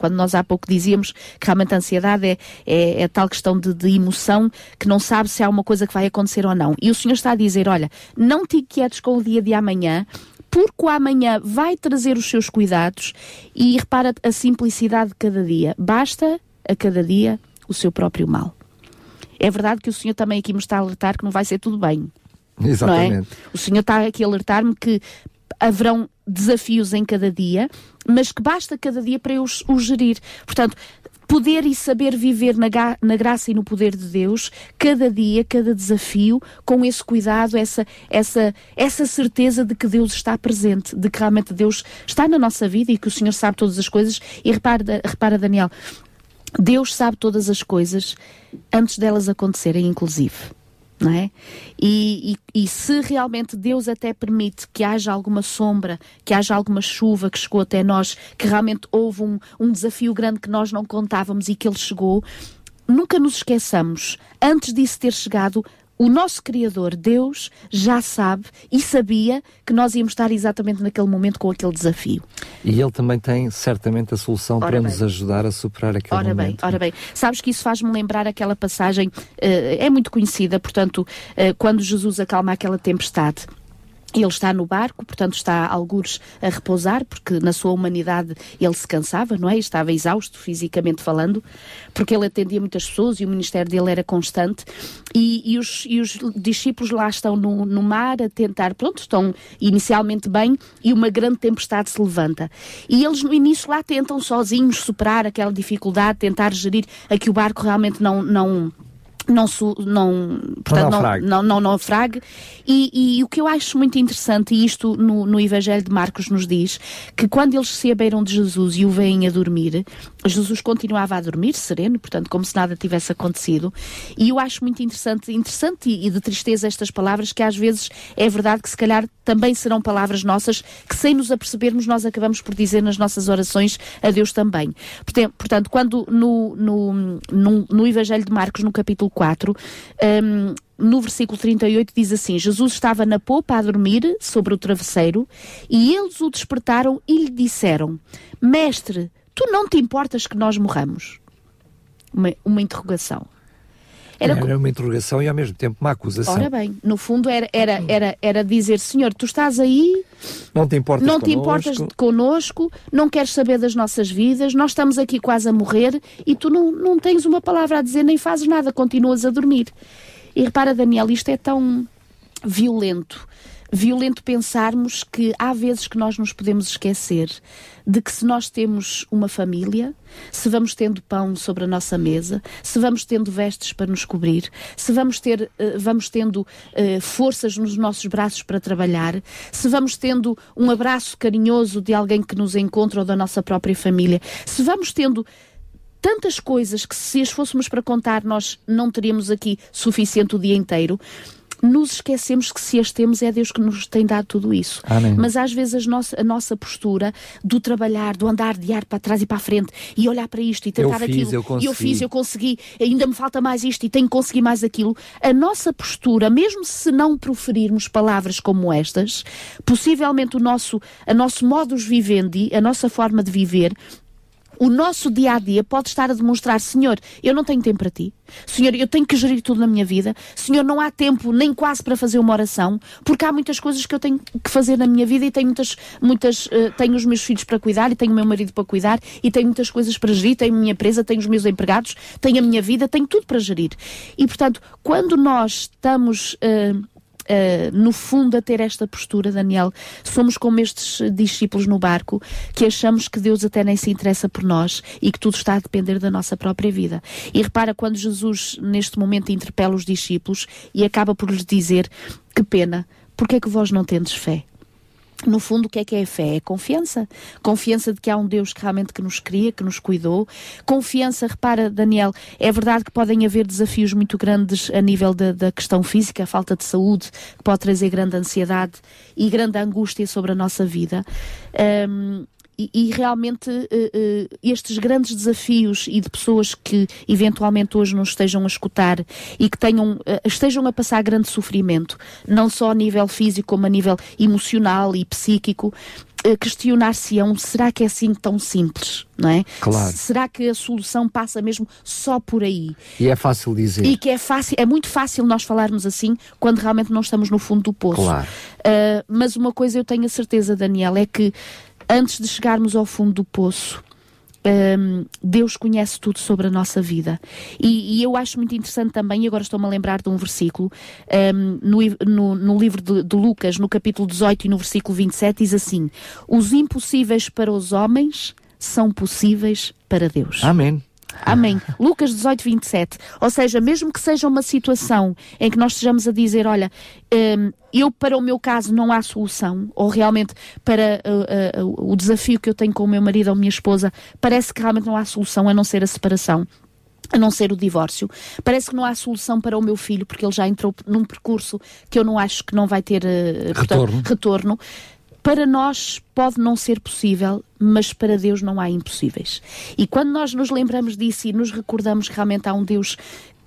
Quando nós há pouco dizíamos que realmente a ansiedade é, é, é tal questão de, de, emoção que não sabe se há uma coisa que vai acontecer ou não. E o Senhor está a dizer: olha, não te inquietes com o dia de amanhã, porque o amanhã vai trazer os seus cuidados e repara a simplicidade de cada dia. Basta a cada dia o seu próprio mal. É verdade que o Senhor também aqui me está a alertar que não vai ser tudo bem. [LAUGHS] Exatamente. É? O Senhor está aqui a alertar-me que haverão desafios em cada dia, mas que basta cada dia para eu os, gerir. Portanto, poder e saber viver na, na, graça e no poder de Deus, cada dia, cada desafio, com esse cuidado, essa, essa, essa certeza de que Deus está presente, de que realmente Deus está na nossa vida e que o Senhor sabe todas as coisas. E repara, repara Daniel, Deus sabe todas as coisas antes delas acontecerem, inclusive não é? E, e, e, se realmente Deus até permite que haja alguma sombra, que haja alguma chuva que chegou até nós, que realmente houve um, um desafio grande que nós não contávamos e que ele chegou, nunca nos esqueçamos, antes disso ter chegado, o nosso Criador, Deus, já sabe e sabia que nós íamos estar exatamente naquele momento com aquele desafio. E Ele também tem certamente a solução ora para bem. nos ajudar a superar aquele ora momento. Bem, ora bem, sabes que isso faz-me lembrar aquela passagem, uh, é muito conhecida, portanto, uh, quando Jesus acalma aquela tempestade. Ele está no barco, portanto está algures a repousar, porque na sua humanidade ele se cansava, não é? Estava exausto fisicamente falando, porque ele atendia muitas pessoas e o ministério dele era constante. E, e, os, e os, discípulos lá estão no, no, mar a tentar, pronto, estão inicialmente bem e uma grande tempestade se levanta. E eles no início lá tentam sozinhos superar aquela dificuldade, tentar gerir a que o barco realmente não. não não, não, portanto, não, naufrague. não, não, naufrague. E, e, o que eu acho muito interessante, e isto no, no Evangelho de Marcos nos diz, que quando eles se abeiram de Jesus e o veem a dormir, Jesus continuava a dormir, sereno, portanto, como se nada tivesse acontecido. E eu acho muito interessante, interessante e de tristeza estas palavras, que às vezes é verdade que se calhar também serão palavras nossas, que sem nos apercebermos nós acabamos por dizer nas nossas orações a Deus também. Portanto, quando no, no, no, no Evangelho de Marcos, no capítulo 4, um, no versículo 38 diz assim: Jesus estava na popa a dormir sobre o travesseiro e eles o despertaram e lhe disseram: Mestre, tu não te importas que nós morramos? Uma, uma interrogação. Era, era, uma interrogação e ao mesmo tempo uma acusação. Ora bem, no fundo era, era, era, era dizer: Senhor, tu estás aí, não te importas, não te importas connosco, não queres saber das nossas vidas, nós estamos aqui quase a morrer e tu não, não tens uma palavra a dizer, nem fazes nada, continuas a dormir. E repara, Daniel, isto é tão violento violento pensarmos que há vezes que nós nos podemos esquecer de que se nós temos uma família, se vamos tendo pão sobre a nossa mesa, se vamos tendo vestes para nos cobrir, se vamos, ter, uh, vamos tendo uh, forças nos nossos braços para trabalhar, se vamos tendo um abraço carinhoso de alguém que nos encontra ou da nossa própria família, se vamos tendo tantas coisas que se as fôssemos para contar nós não teríamos aqui suficiente o dia inteiro nos esquecemos que se as temos é Deus que nos tem dado tudo isso. Amém. Mas às vezes a nossa, a nossa postura do trabalhar, do andar de ar para trás e para a frente e olhar para isto e tentar eu fiz, aquilo. Eu, eu fiz, eu consegui, ainda me falta mais isto e tenho que conseguir mais aquilo. A nossa postura, mesmo se não proferirmos palavras como estas, possivelmente o nosso, a nosso modus vivendi, a nossa forma de viver, o nosso dia a dia pode estar a demonstrar: Senhor, eu não tenho tempo para ti. Senhor, eu tenho que gerir tudo na minha vida. Senhor, não há tempo nem quase para fazer uma oração, porque há muitas coisas que eu tenho que fazer na minha vida e tenho muitas, muitas, uh, tenho os meus filhos para cuidar e tenho o meu marido para cuidar e tenho muitas coisas para gerir, tenho a minha empresa, tenho os meus empregados, tenho a minha vida, tenho tudo para gerir. E portanto, quando nós estamos uh, uh, no fundo, a ter esta postura, Daniel. Somos como estes discípulos no barco que achamos que Deus até nem se interessa por nós e que tudo está a depender da nossa própria vida. E repara quando Jesus, neste momento, interpela os discípulos e acaba por lhes dizer: Que pena, porque é que vós não tendes fé? No fundo, o que é que é fé? É confiança. Confiança de que há um Deus que realmente que nos cria, que nos cuidou. Confiança, repara, Daniel, é verdade que podem haver desafios muito grandes a nível da, da questão física, a falta de saúde, que pode trazer grande ansiedade e grande angústia sobre a nossa vida. Um, e, e realmente uh, uh, estes grandes desafios e de pessoas que eventualmente hoje nos estejam a escutar e que tenham, uh, estejam a passar grande sofrimento, não só a nível físico, como a nível emocional e psíquico, questionar-se-ão, será que é assim tão simples, não é? Claro. Será que a solução passa mesmo só por aí? E é fácil dizer. E que é fácil, é muito fácil nós falarmos assim quando realmente não estamos no fundo do poço. Claro. Uh, mas uma coisa eu tenho a certeza, Daniel, é que antes de chegarmos ao fundo do poço, um, Deus conhece tudo sobre a nossa vida. E, e eu acho muito interessante também, e agora estou-me a lembrar de um versículo, um, no, no, no, livro de, de, Lucas, no capítulo 18 e no versículo 27, diz assim: Os impossíveis para os homens são possíveis para Deus. Amém. Amém. Lucas 18, 27. Ou seja, mesmo que seja uma situação em que nós estejamos a dizer, olha, um, eu para o meu caso não há solução, ou realmente para uh, uh, o desafio que eu tenho com o meu marido ou minha esposa, parece que realmente não há solução a não ser a separação a não ser o divórcio. Parece que não há solução para o meu filho, porque ele já entrou num percurso que eu não acho que não vai ter uh, retorno. Portanto, retorno para nós pode não ser possível, mas para Deus não há impossíveis. E quando nós nos lembramos disso e nos recordamos que realmente há um Deus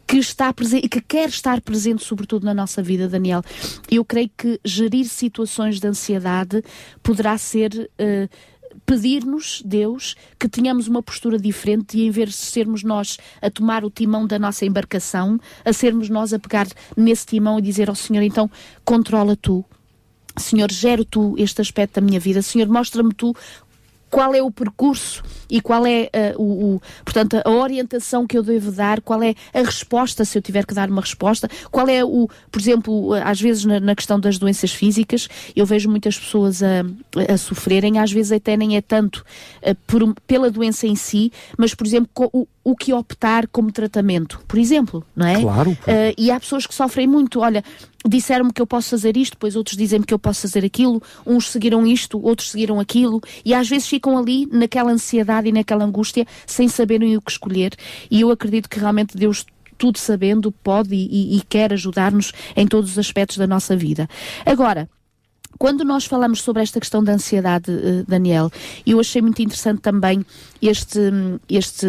que está presente que quer estar presente, sobretudo na nossa vida, Daniel, eu creio que gerir situações de ansiedade poderá ser. Uh, pedir-nos, Deus, que tenhamos uma postura diferente e em vez de sermos nós a tomar o timão da nossa embarcação, a sermos nós a pegar nesse timão e dizer ao Senhor, então, controla tu, Senhor, gera tu este aspecto da minha vida. Senhor, mostra-me tu qual é o percurso e qual é uh, o, o, portanto, a orientação que eu devo dar, qual é a resposta, se eu tiver que dar uma resposta, qual é o, por exemplo, às vezes na, na questão das doenças físicas, eu vejo muitas pessoas a, a sofrerem, às vezes até nem é tanto uh, por, pela doença em si, mas, por exemplo, o, o que optar como tratamento, por exemplo, não é? Claro. Uh, e há pessoas que sofrem muito. Olha, disseram-me que eu posso fazer isto, depois outros dizem-me que eu posso fazer aquilo, uns seguiram isto, outros seguiram aquilo, e às vezes ficam ali naquela ansiedade e naquela angústia sem saberem o que escolher. E eu acredito que realmente Deus tudo sabendo, pode e, e, quer ajudar-nos em todos os aspectos da nossa vida. Agora, quando nós falamos sobre esta questão da ansiedade, eh, Daniel, eu achei muito interessante também este, este,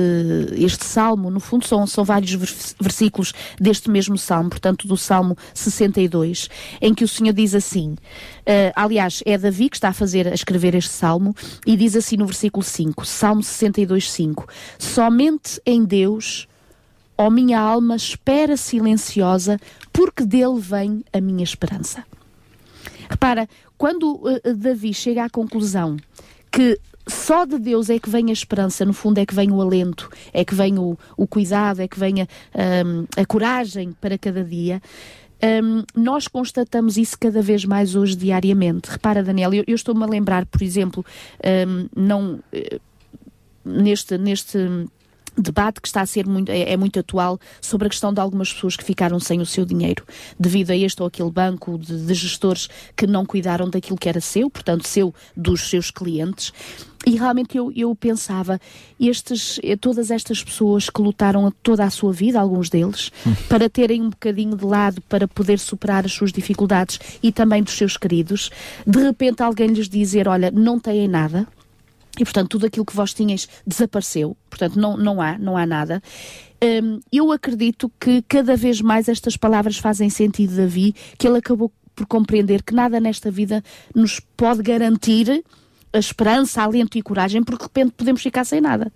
este salmo, no fundo são, são vários versículos deste mesmo salmo, portanto do salmo 62, em que o Senhor diz assim, uh, aliás, é Davi que está a fazer, a escrever este salmo, e diz assim no versículo 5, salmo 62, 5, somente em Deus, ó minha alma, espera silenciosa, porque dele vem a minha esperança. Repara, quando uh, Davi chega à conclusão que só de Deus é que vem a esperança, no fundo é que vem o alento, é que vem o, o cuidado, é que vem a, um, a coragem para cada dia. Um, nós constatamos isso cada vez mais hoje, diariamente. Repara, Daniel, eu, eu estou-me a lembrar, por exemplo, um, não, uh, neste, neste debate que está a ser muito, é, é, muito atual sobre a questão de algumas pessoas que ficaram sem o seu dinheiro devido a este ou aquele banco de, de gestores que não cuidaram daquilo que era seu, portanto, seu dos seus clientes. E realmente eu, eu pensava, estes, eh, todas estas pessoas que lutaram toda a sua vida, alguns deles, [LAUGHS] para terem um bocadinho de lado para poder superar as suas dificuldades e também dos seus queridos, de repente alguém lhes dizer: Olha, não têm nada, e, portanto, tudo aquilo que vós tinhas desapareceu. Portanto, não, não há, não há nada. Um, eu acredito que cada vez mais estas palavras fazem sentido, Davi, que ele acabou por compreender que nada nesta vida nos pode garantir a esperança, alento e coragem, porque de repente podemos ficar sem nada.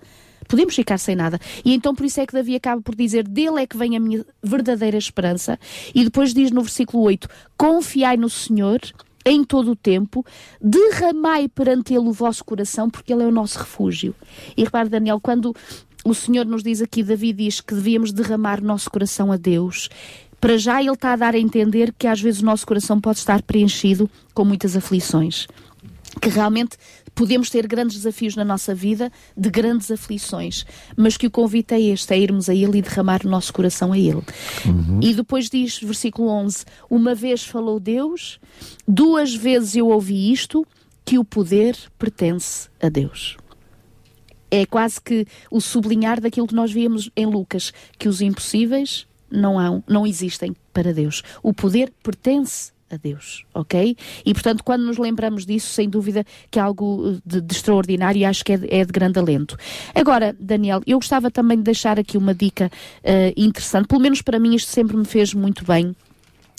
Podemos ficar sem nada. E então por isso é que Davi acaba por dizer: Dele é que vem a minha verdadeira esperança. E depois diz no versículo 8: Confiai no Senhor em todo o tempo, derramai perante Ele o vosso coração, porque Ele é o nosso refúgio. E repare, Daniel, quando o Senhor nos diz aqui, Davi diz que devíamos derramar nosso coração a Deus, para já Ele está a dar a entender que às vezes o nosso coração pode estar preenchido com muitas aflições que realmente podemos ter grandes desafios na nossa vida, de grandes aflições, mas que o convite é este, é irmos a Ele e derramar o nosso coração a Ele. Uhum. E depois diz, versículo 11, uma vez falou Deus, duas vezes eu ouvi isto, que o poder pertence a Deus. É quase que o sublinhar daquilo que nós vimos em Lucas, que os impossíveis não, há, não existem para Deus. O poder pertence a Deus, ok? E portanto, quando nos lembramos disso, sem dúvida que é algo eh, de, de extraordinário e acho que é de, é de, grande alento. Agora, Daniel, eu gostava também de deixar aqui uma dica uh, interessante, pelo menos para mim isto sempre me fez muito bem.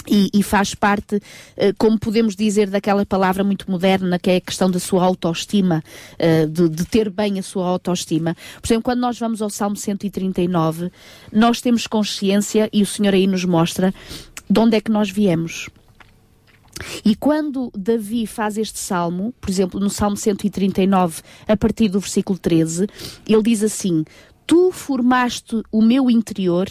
E, e, faz parte, uh, como podemos dizer, daquela palavra muito moderna que é a questão da sua autoestima, de, de, ter bem a sua autoestima. Por exemplo, quando nós vamos ao Salmo 139, nós temos consciência, e o Senhor aí nos mostra, de onde é que nós viemos E quando Davi faz este salmo, por exemplo, no Salmo 139, a partir do versículo 13, ele diz assim: Tu formaste o meu interior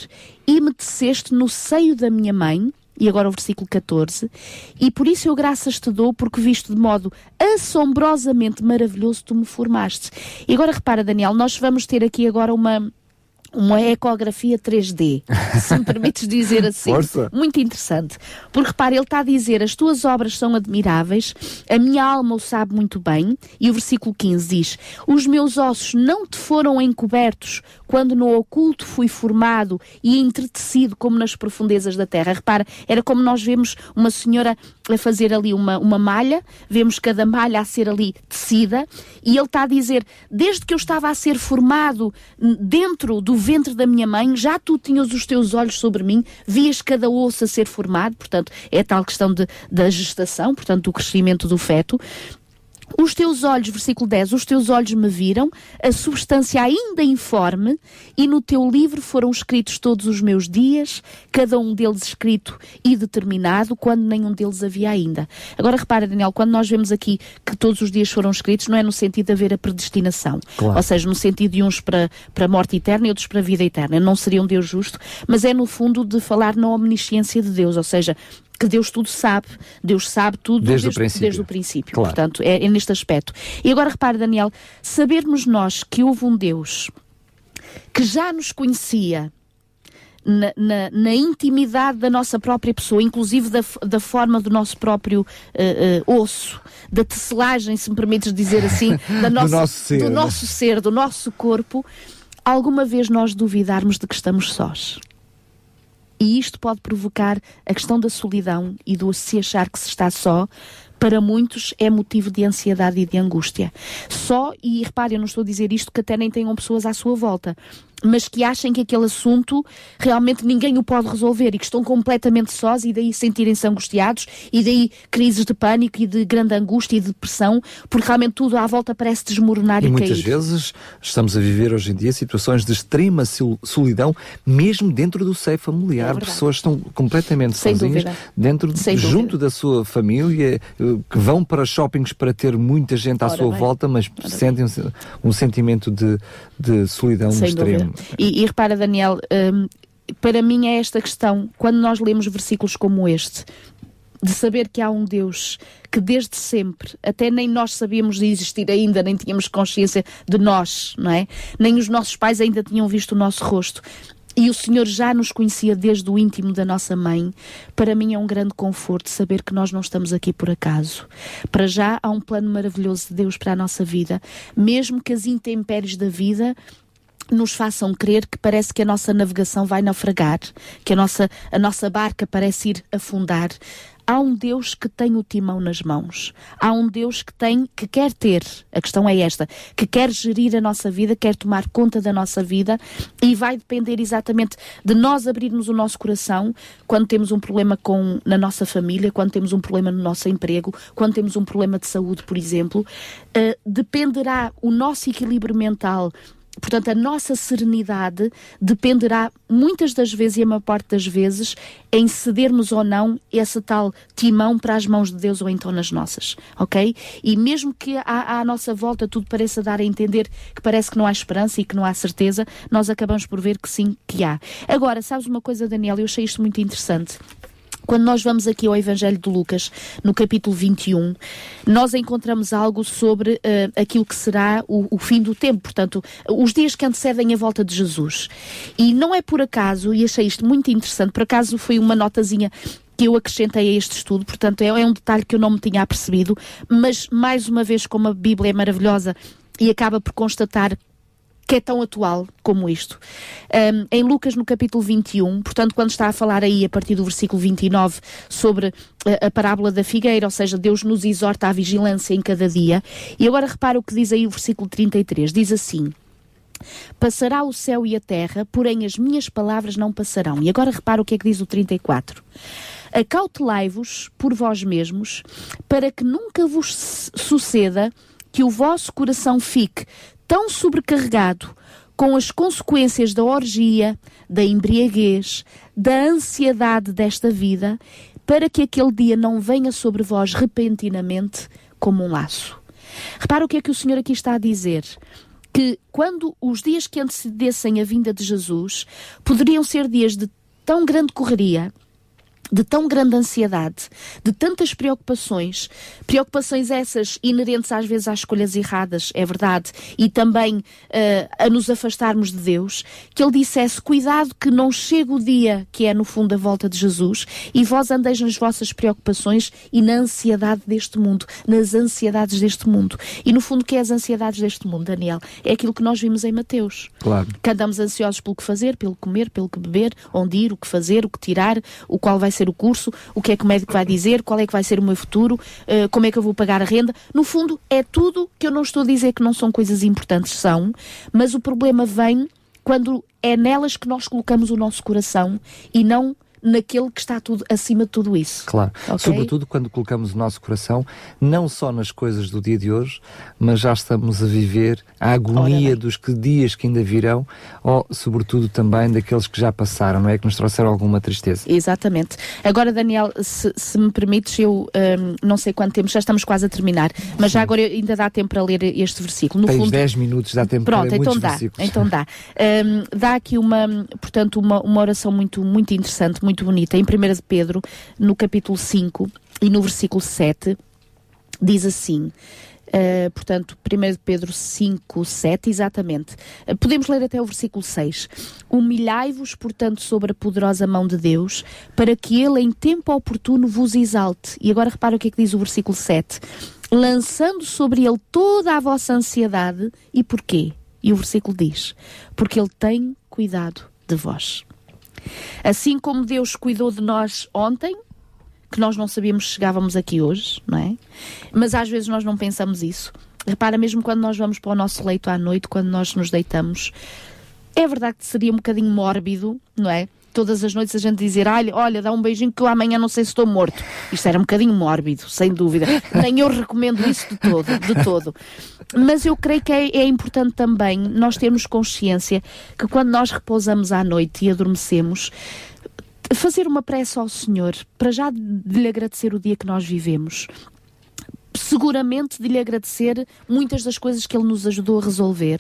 e me teceste no seio da minha mãe. E agora o versículo 14. E por isso eu graças te dou, porque visto de modo assombrosamente maravilhoso tu me formaste. E agora repara, Daniel, nós vamos ter aqui agora uma, uma ecografia 3D, se me permites dizer [LAUGHS] assim. Força. Muito interessante. Porque repare, ele está a dizer: as tuas obras são admiráveis, a minha alma o sabe muito bem. E o versículo 15 diz: Os meus ossos não te foram encobertos quando no oculto fui formado e entretecido como nas profundezas da terra. Repara, era como nós vemos uma senhora a fazer ali uma, uma malha, vemos cada malha a ser ali tecida, e ele está a dizer: desde que eu estava a ser formado dentro do ventre da minha mãe, já tu tinhas os teus olhos sobre mim, vias cada osso a ser formado, portanto, é tal questão de, da gestação, portanto, do crescimento do feto. Os teus olhos, versículo 10, os teus olhos me viram, a substância ainda informe, e no teu livro foram escritos todos os meus dias, cada um deles escrito e determinado, quando nenhum deles havia ainda. Agora repara, Daniel, quando nós vemos aqui que todos os dias foram escritos, não é no sentido de haver a predestinação, Claro. ou seja, no sentido de uns para, para a morte eterna e outros para a vida eterna. Não seria um Deus justo, mas é no fundo de falar na omnisciência de Deus, ou seja, que Deus tudo sabe, Deus sabe tudo Desde o princípio. Desde o princípio. Claro. Portanto, é, é neste aspecto. E agora repare, Daniel, sabermos nós que houve um Deus que já nos conhecia na, na- na intimidade da nossa própria pessoa, inclusive da, da forma do nosso próprio eh, eh, osso, da tecelagem, se me permites dizer assim, [LAUGHS] da nossa- nosso ser. do nosso ser, do nosso corpo, alguma vez nós duvidarmos de que estamos sós. E isto pode provocar a questão da solidão e do se achar que se está só. Para muitos é motivo de ansiedade e de angústia. Só, e repare, eu não estou a dizer isto que até nem tenham pessoas à sua volta, mas que achem que aquele assunto realmente ninguém o pode resolver e que estão completamente sós e daí sentirem-se angustiados e daí crises de pânico e de grande angústia e de depressão, porque realmente tudo à volta parece desmoronar e, E muitas cair. vezes estamos a viver hoje em dia situações de extrema sol- solidão, mesmo dentro do seio familiar. É. Pessoas estão completamente Sem sozinhas, dúvida. dentro, junto da sua família, eh, que vão para shoppings para ter muita gente à Ora sua bem. volta, mas sentem um, um sentimento de, de solidão Sem extremo. dúvida. E, e repara, Daniel, hum, para mim é esta questão, quando nós lemos versículos como este, de saber que há um Deus que desde sempre, até nem nós sabíamos de existir ainda, nem tínhamos consciência de nós, não é? Nem os nossos pais ainda tinham visto o nosso rosto. E o Senhor já nos conhecia desde o íntimo da nossa mãe. Para mim é um grande conforto saber que nós não estamos aqui por acaso. Para já há um plano maravilhoso de Deus para a nossa vida, mesmo que as intempéries da vida nos façam crer que parece que a nossa navegação vai naufragar, que a nossa, a nossa barca parece ir afundar. Há um Deus que tem o timão nas mãos. Há um Deus que tem, que quer ter, a questão é esta, que quer gerir a nossa vida, quer tomar conta da nossa vida e vai depender exatamente de nós abrirmos o nosso coração quando temos um problema com, na nossa família, quando temos um problema no nosso emprego, quando temos um problema de saúde, por exemplo. Eh, dependerá o nosso equilíbrio mental Portanto, a nossa serenidade dependerá muitas das vezes e a maior parte das vezes em cedermos ou não esse tal timão para as mãos de Deus ou então nas nossas, ok? E mesmo que à, à nossa volta tudo pareça dar a entender que parece que não há esperança e que não há certeza, nós acabamos por ver que sim, que há. Agora, sabes uma coisa, Daniel? Eu achei isto muito interessante. Quando nós vamos aqui ao Evangelho de Lucas, no capítulo 21, nós encontramos algo sobre eh, aquilo que será o, o fim do tempo, portanto, os dias que antecedem a volta de Jesus. E não é por acaso, e achei isto muito interessante, por acaso foi uma notazinha que eu acrescentei a este estudo, portanto, é, é um detalhe que eu não me tinha apercebido, mas mais uma vez, como a Bíblia é maravilhosa e acaba por constatar que é tão atual como isto. Um, em Lucas, no capítulo 21, portanto, quando está a falar aí, a partir do versículo 29, sobre a, a parábola da figueira, ou seja, Deus nos exorta à vigilância em cada dia. E agora repara o que diz aí o versículo 33, diz assim... Passará o céu e a terra, porém as minhas palavras não passarão. E agora repara o que é que diz o 34. Acautelai-vos por vós mesmos, para que nunca vos su- suceda que o vosso coração fique tão sobrecarregado com as consequências da orgia, da embriaguez, da ansiedade desta vida, para que aquele dia não venha sobre vós repentinamente como um laço. Repara o que é que o Senhor aqui está a dizer que quando os dias que antecedessem a vinda de Jesus poderiam ser dias de tão grande correria, de tão grande ansiedade, de tantas preocupações, preocupações essas inerentes às vezes às escolhas erradas, é verdade, e também uh, a nos afastarmos de Deus, que ele dissesse: cuidado que não chegue o dia que é no fundo a volta de Jesus e vós andeis nas vossas preocupações e na ansiedade deste mundo, nas ansiedades deste mundo. E no fundo, o que é as ansiedades deste mundo, Daniel? É aquilo que nós vimos em Mateus. Claro. Que andamos ansiosos pelo que fazer, pelo comer, pelo que beber, onde ir, o que fazer, o que tirar, o qual vai ser o curso, o que é que o médico vai dizer, qual é que vai ser o meu futuro, uh, como é que eu vou pagar a renda. No fundo, é tudo que eu não estou a dizer que não são coisas importantes, são, mas o problema vem quando é nelas que nós colocamos o nosso coração e não naquele que está tudo acima de tudo isso. Claro. Okay? Sobretudo quando colocamos o nosso coração não só nas coisas do dia de hoje, mas já estamos a viver a agonia dos que dias que ainda virão, ou sobretudo também daqueles que já passaram, não é? Que nos trouxeram alguma tristeza. Exatamente. Agora, Daniel, se, se me permites, eu um, não sei quanto tempo, já estamos quase a terminar, mas já agora ainda dá tempo para ler este versículo. No Tens fundo, 10 minutos, dá tempo Pronto, para ler então dá, versículos. então dá. Um, dá aqui uma, portanto, uma, uma oração muito, muito interessante, muito bonita, em 1 Pedro, no capítulo 5 e no versículo 7, diz assim. Uh, portanto, 1 Pedro 5, 7, exatamente. Uh, podemos ler até o versículo 6. Humilhai-vos, portanto, sobre a poderosa mão de Deus, para que Ele em tempo oportuno vos exalte. E agora repara o que é que diz o versículo 7. Lançando sobre Ele toda a vossa ansiedade. E porquê? E o versículo diz: Porque Ele tem cuidado de vós. Assim como Deus cuidou de nós ontem, que nós não sabíamos que chegávamos aqui hoje, não é? Mas às vezes nós não pensamos isso. Repara, mesmo quando nós vamos para o nosso leito à noite, quando nós nos deitamos, é verdade que seria um bocadinho mórbido, não é? Todas as noites a gente dizer, olha, olha, dá um beijinho que eu amanhã não sei se estou morto. Isto era um bocadinho mórbido, sem dúvida. [LAUGHS] Nem eu recomendo isso de todo, de todo. Mas eu creio que é, é, importante também nós termos consciência que quando nós repousamos à noite e adormecemos, fazer uma prece ao Senhor para já de lhe agradecer o dia que nós vivemos. Seguramente de lhe agradecer muitas das coisas que ele nos ajudou a resolver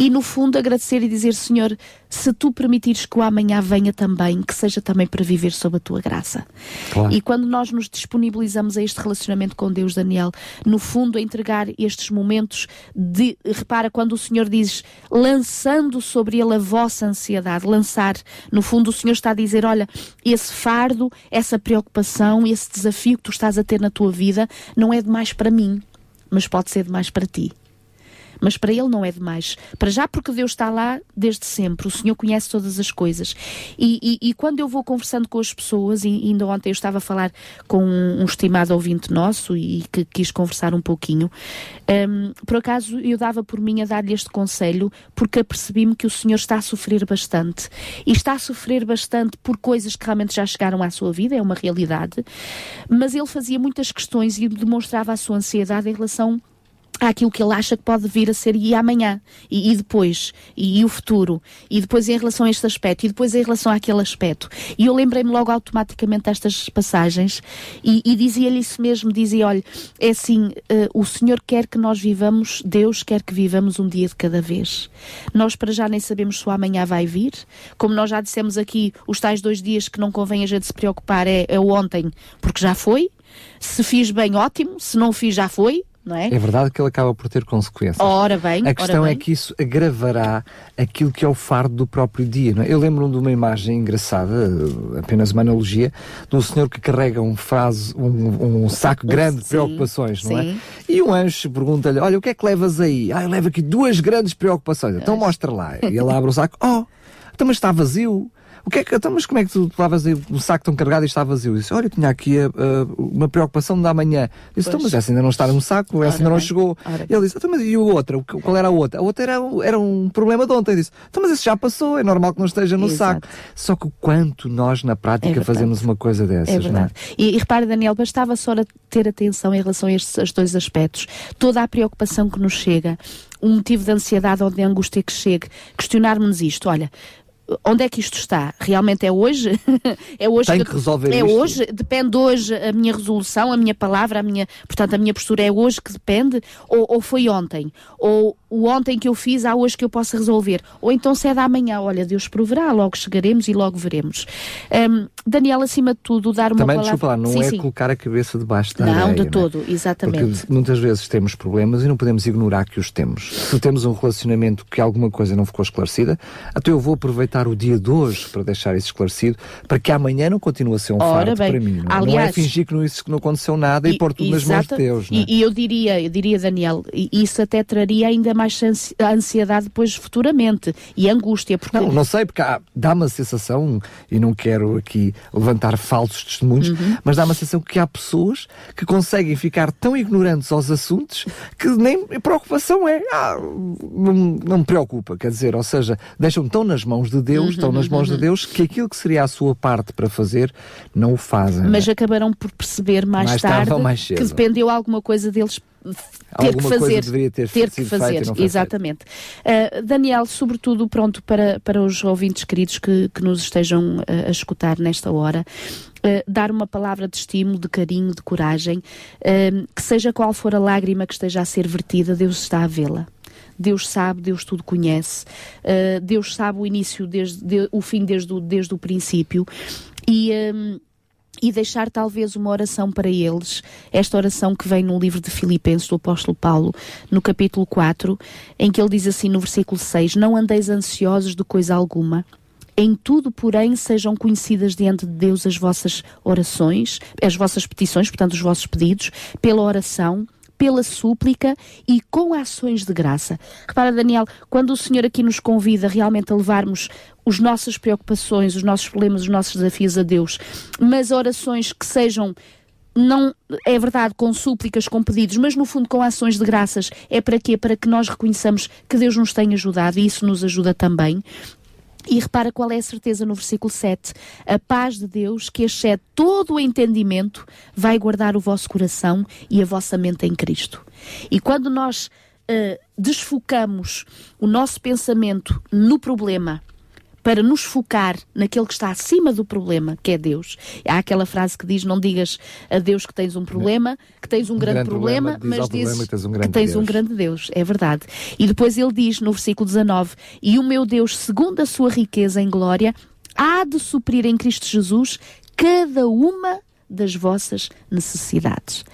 e, no fundo, agradecer e dizer: Senhor, se tu permitires que o amanhã venha também, que seja também para viver sob a tua graça. Claro. E quando nós nos disponibilizamos a este relacionamento com Deus, Daniel, no fundo, a entregar estes momentos de. Repara, quando o Senhor diz lançando sobre ele a vossa ansiedade, lançar, no fundo, o Senhor está a dizer: olha, esse fardo, essa preocupação, esse desafio que tu estás a ter na tua vida, não é demais para mim, mas pode ser demais para ti mas para ele não é demais. Para já, porque Deus está lá desde sempre, o Senhor conhece todas as coisas. E, e, e quando eu vou conversando com as pessoas, e ainda ontem eu estava a falar com um, estimado ouvinte nosso e que quis conversar um pouquinho, um, por acaso eu dava por mim a dar-lhe este conselho, porque apercebi-me que o Senhor está a sofrer bastante. E está a sofrer bastante por coisas que realmente já chegaram à sua vida, é uma realidade, mas ele fazia muitas questões e demonstrava a sua ansiedade em relação àquilo que ele acha que pode vir a ser e amanhã, e, e depois, e, e, o futuro, e depois em relação a este aspecto, e depois em relação àquele aspecto. E eu lembrei-me logo automaticamente destas passagens e, e dizia-lhe isso mesmo, dizia, olha, é assim, uh, o Senhor quer que nós vivamos, Deus quer que vivamos um dia de cada vez. Nós para já nem sabemos se o amanhã vai vir, como nós já dissemos aqui, os tais dois dias que não convém a gente se preocupar é, é o ontem, porque já foi, se fiz bem, ótimo, se não fiz, já foi, não é? É verdade que ele acaba por ter consequências. Ora bem, A questão é bem. que isso agravará aquilo que é o fardo do próprio dia. É? Eu lembro-me de uma imagem engraçada, apenas uma analogia, de um senhor que carrega um, frase, um, um saco grande de preocupações, não é? sim. é? E um anjo pergunta-lhe: Olha, o que é que levas aí? Ah, eu levo aqui duas grandes preocupações. Então mostra lá. E ele abre o saco: Oh, então, mas está vazio. O que é que, então, mas como é que tu aí um saco tão carregado e está vazio? disse, olha, eu tinha aqui uh, uma preocupação da manhã. disse, então, mas essa ainda não está num saco, essa ainda não chegou. Ora. Ele disse, então, mas e o outro? Qual era a outra? A outra era, era um problema de ontem. disse, então, mas esse já passou, é normal que não esteja no Exato. saco. Só que o quanto nós, na prática, é fazemos uma coisa dessas, é verdade. Não é? E, e repare, Daniel, bastava só ter atenção em relação a estes dois aspectos. Toda a preocupação que nos chega, um motivo de ansiedade ou de angústia que chegue, questionarmos isto, olha, onde é que isto está? Realmente é hoje? [LAUGHS] é hoje Tem que, que resolver É isto. hoje, depende hoje a minha resolução, a minha palavra, a minha, portanto, a minha postura é hoje que depende, ou, ou foi ontem? Ou o ontem que eu fiz, há hoje que eu possa resolver. Ou então se é da manhã, olha, Deus proverá, logo chegaremos e logo veremos. Um, Daniel, acima de tudo, dar uma Também, palavra... desculpa lá, não sim, é sim. colocar a cabeça debaixo da não, areia. Não, de é? todo, exatamente. Porque muitas vezes temos problemas e não podemos ignorar que os temos. Se temos um relacionamento que alguma coisa não ficou esclarecida, até eu vou aproveitar o dia de hoje para deixar isso esclarecido, para que amanhã não continue a ser um fardo bem, para mim. Não, é? Aliás, não é fingir que não, isso que não aconteceu nada e, e pôr tudo nas mãos de Deus. É? E, e, eu diria, eu diria, Daniel, isso até traria ainda mais ansiedade depois futuramente e angústia. Porque... Não, não sei, porque dá-me a sensação, e não quero aqui levantar falsos testemunhos, uhum. mas dá-me a sensação que há pessoas que conseguem ficar tão ignorantes aos assuntos que nem preocupação é. Ah, não, não me preocupa, quer dizer, ou seja, deixam tão nas mãos de Deus, uhum, estão nas mãos uhum. de Deus, que aquilo que seria a sua parte para fazer, não o fazem. Mas é? acabarão por perceber mais, mais tarde, tarde mais que dependeu alguma coisa deles ter Alguma que fazer, deveria ter, ter que fazer, exatamente. Uh, Daniel, sobretudo, pronto, para, para os ouvintes queridos que, que nos estejam uh, a escutar nesta hora, uh, dar uma palavra de estímulo, de carinho, de coragem, que seja qual for a lágrima que esteja a ser vertida, Deus está a vê-la. Deus sabe, Deus tudo conhece, Deus sabe o início, desde, de, o fim desde o, desde o princípio. E e deixar talvez uma oração para eles, esta oração que vem no livro de Filipenses do apóstolo Paulo, no capítulo 4, em que ele diz assim no versículo 6: Não andeis ansiosos de coisa alguma. Em tudo, porém, sejam conhecidas diante de Deus as vossas orações, as vossas petições, portanto, os vossos pedidos, pela oração, pela súplica e com ações de graça. Repara, Daniel, quando o Senhor aqui nos convida realmente a levarmos as nossas preocupações, os nossos problemas, os nossos desafios a Deus, mas orações que sejam não é verdade com súplicas, com pedidos, mas no fundo com ações de graças. É para quê? Para que nós reconheçamos que Deus nos tem ajudado e isso nos ajuda também. E repara qual é a certeza no versículo 7. A paz de Deus, que excede todo o entendimento, vai guardar o vosso coração e a vossa mente em Cristo. E quando nós uh, desfocamos o nosso pensamento no problema, para nos focar naquele que está acima do problema, que é Deus. Há aquela frase que diz: Não digas a Deus que tens um problema, que tens um, um grande, grande, problema, problema mas diz dizes que tens, um grande, que tens um grande Deus. É verdade. E depois ele diz no versículo 19: E o meu Deus, segundo a sua riqueza em glória, há de suprir em Cristo Jesus cada uma das vossas necessidades.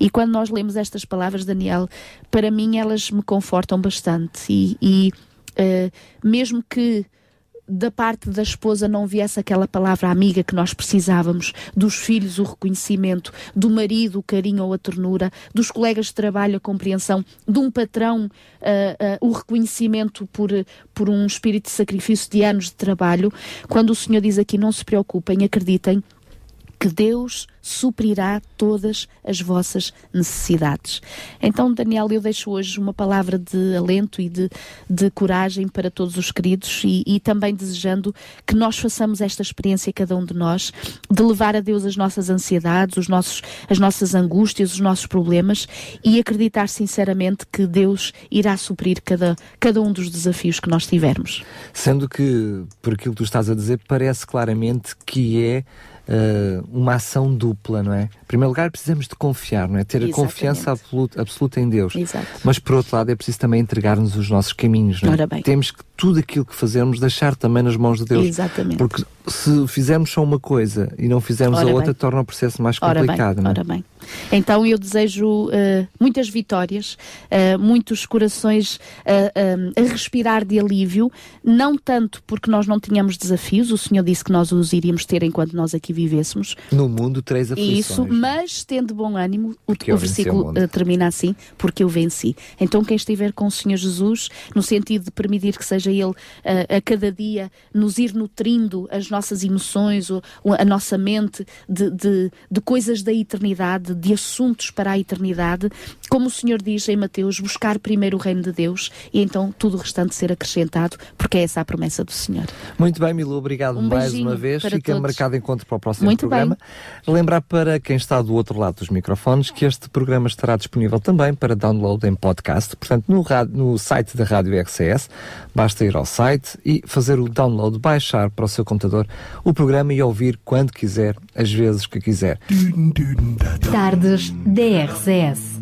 E quando nós lemos estas palavras, Daniel, para mim elas me confortam bastante e, e uh, mesmo que da parte da esposa não viesse aquela palavra amiga que nós precisávamos, dos filhos o reconhecimento, do marido o carinho ou a ternura, dos colegas de trabalho a compreensão, de um patrão uh, uh, o reconhecimento por, por um espírito de sacrifício de anos de trabalho, quando o Senhor diz aqui não se preocupem, acreditem, que Deus suprirá todas as vossas necessidades. Então, Daniel, eu deixo hoje uma palavra de alento e de, de coragem para todos os queridos e, e, também desejando que nós façamos esta experiência, cada um de nós, de levar a Deus as nossas ansiedades, os nossos, as nossas angústias, os nossos problemas e acreditar sinceramente que Deus irá suprir cada, cada um dos desafios que nós tivermos. Sendo que, por aquilo que tu estás a dizer, parece claramente que é uh, uma ação dupla, não é? Em primeiro lugar, precisamos de confiar, não é? Ter Exatamente. a confiança absoluta, absoluta em Deus. Exato. Mas, por outro lado, é preciso também entregar-nos os nossos caminhos, não é? Temos que tudo aquilo que fazemos deixar também nas mãos de Deus. Exatamente. Porque se fizermos só uma coisa e não fizermos ora a outra, bem. torna o processo mais complicado, ora bem, não é? Ora bem. Então eu desejo uh, muitas vitórias, uh, muitos corações uh, a respirar de alívio, não tanto porque nós não tínhamos desafios, o Senhor disse que nós os iríamos ter enquanto nós aqui vivêssemos. No mundo três aflições. Isso, mas tendo bom ânimo, o, o versículo termina assim, porque eu venci. Então quem estiver com o Senhor Jesus, no sentido de permitir que seja Ele a cada dia nos ir nutrindo as nossas emoções, ou, a nossa mente de, de, de coisas da eternidade, de assuntos para a eternidade, como o Senhor diz em Mateus, buscar primeiro o reino de Deus e então tudo o restante ser acrescentado, porque é essa a promessa do Senhor. Muito bem, Milu, obrigado Um mais uma vez. para Fica todos. marcado encontro para o próximo Muito programa. Lembrar para quem está do outro lado dos microfones que este programa estará disponível também para download em podcast, portanto, no, no site da Rádio RCS. Basta ir ao site e fazer o download, baixar para o seu computador o programa e ouvir quando quiser, às vezes que quiser. Tardes DRCS.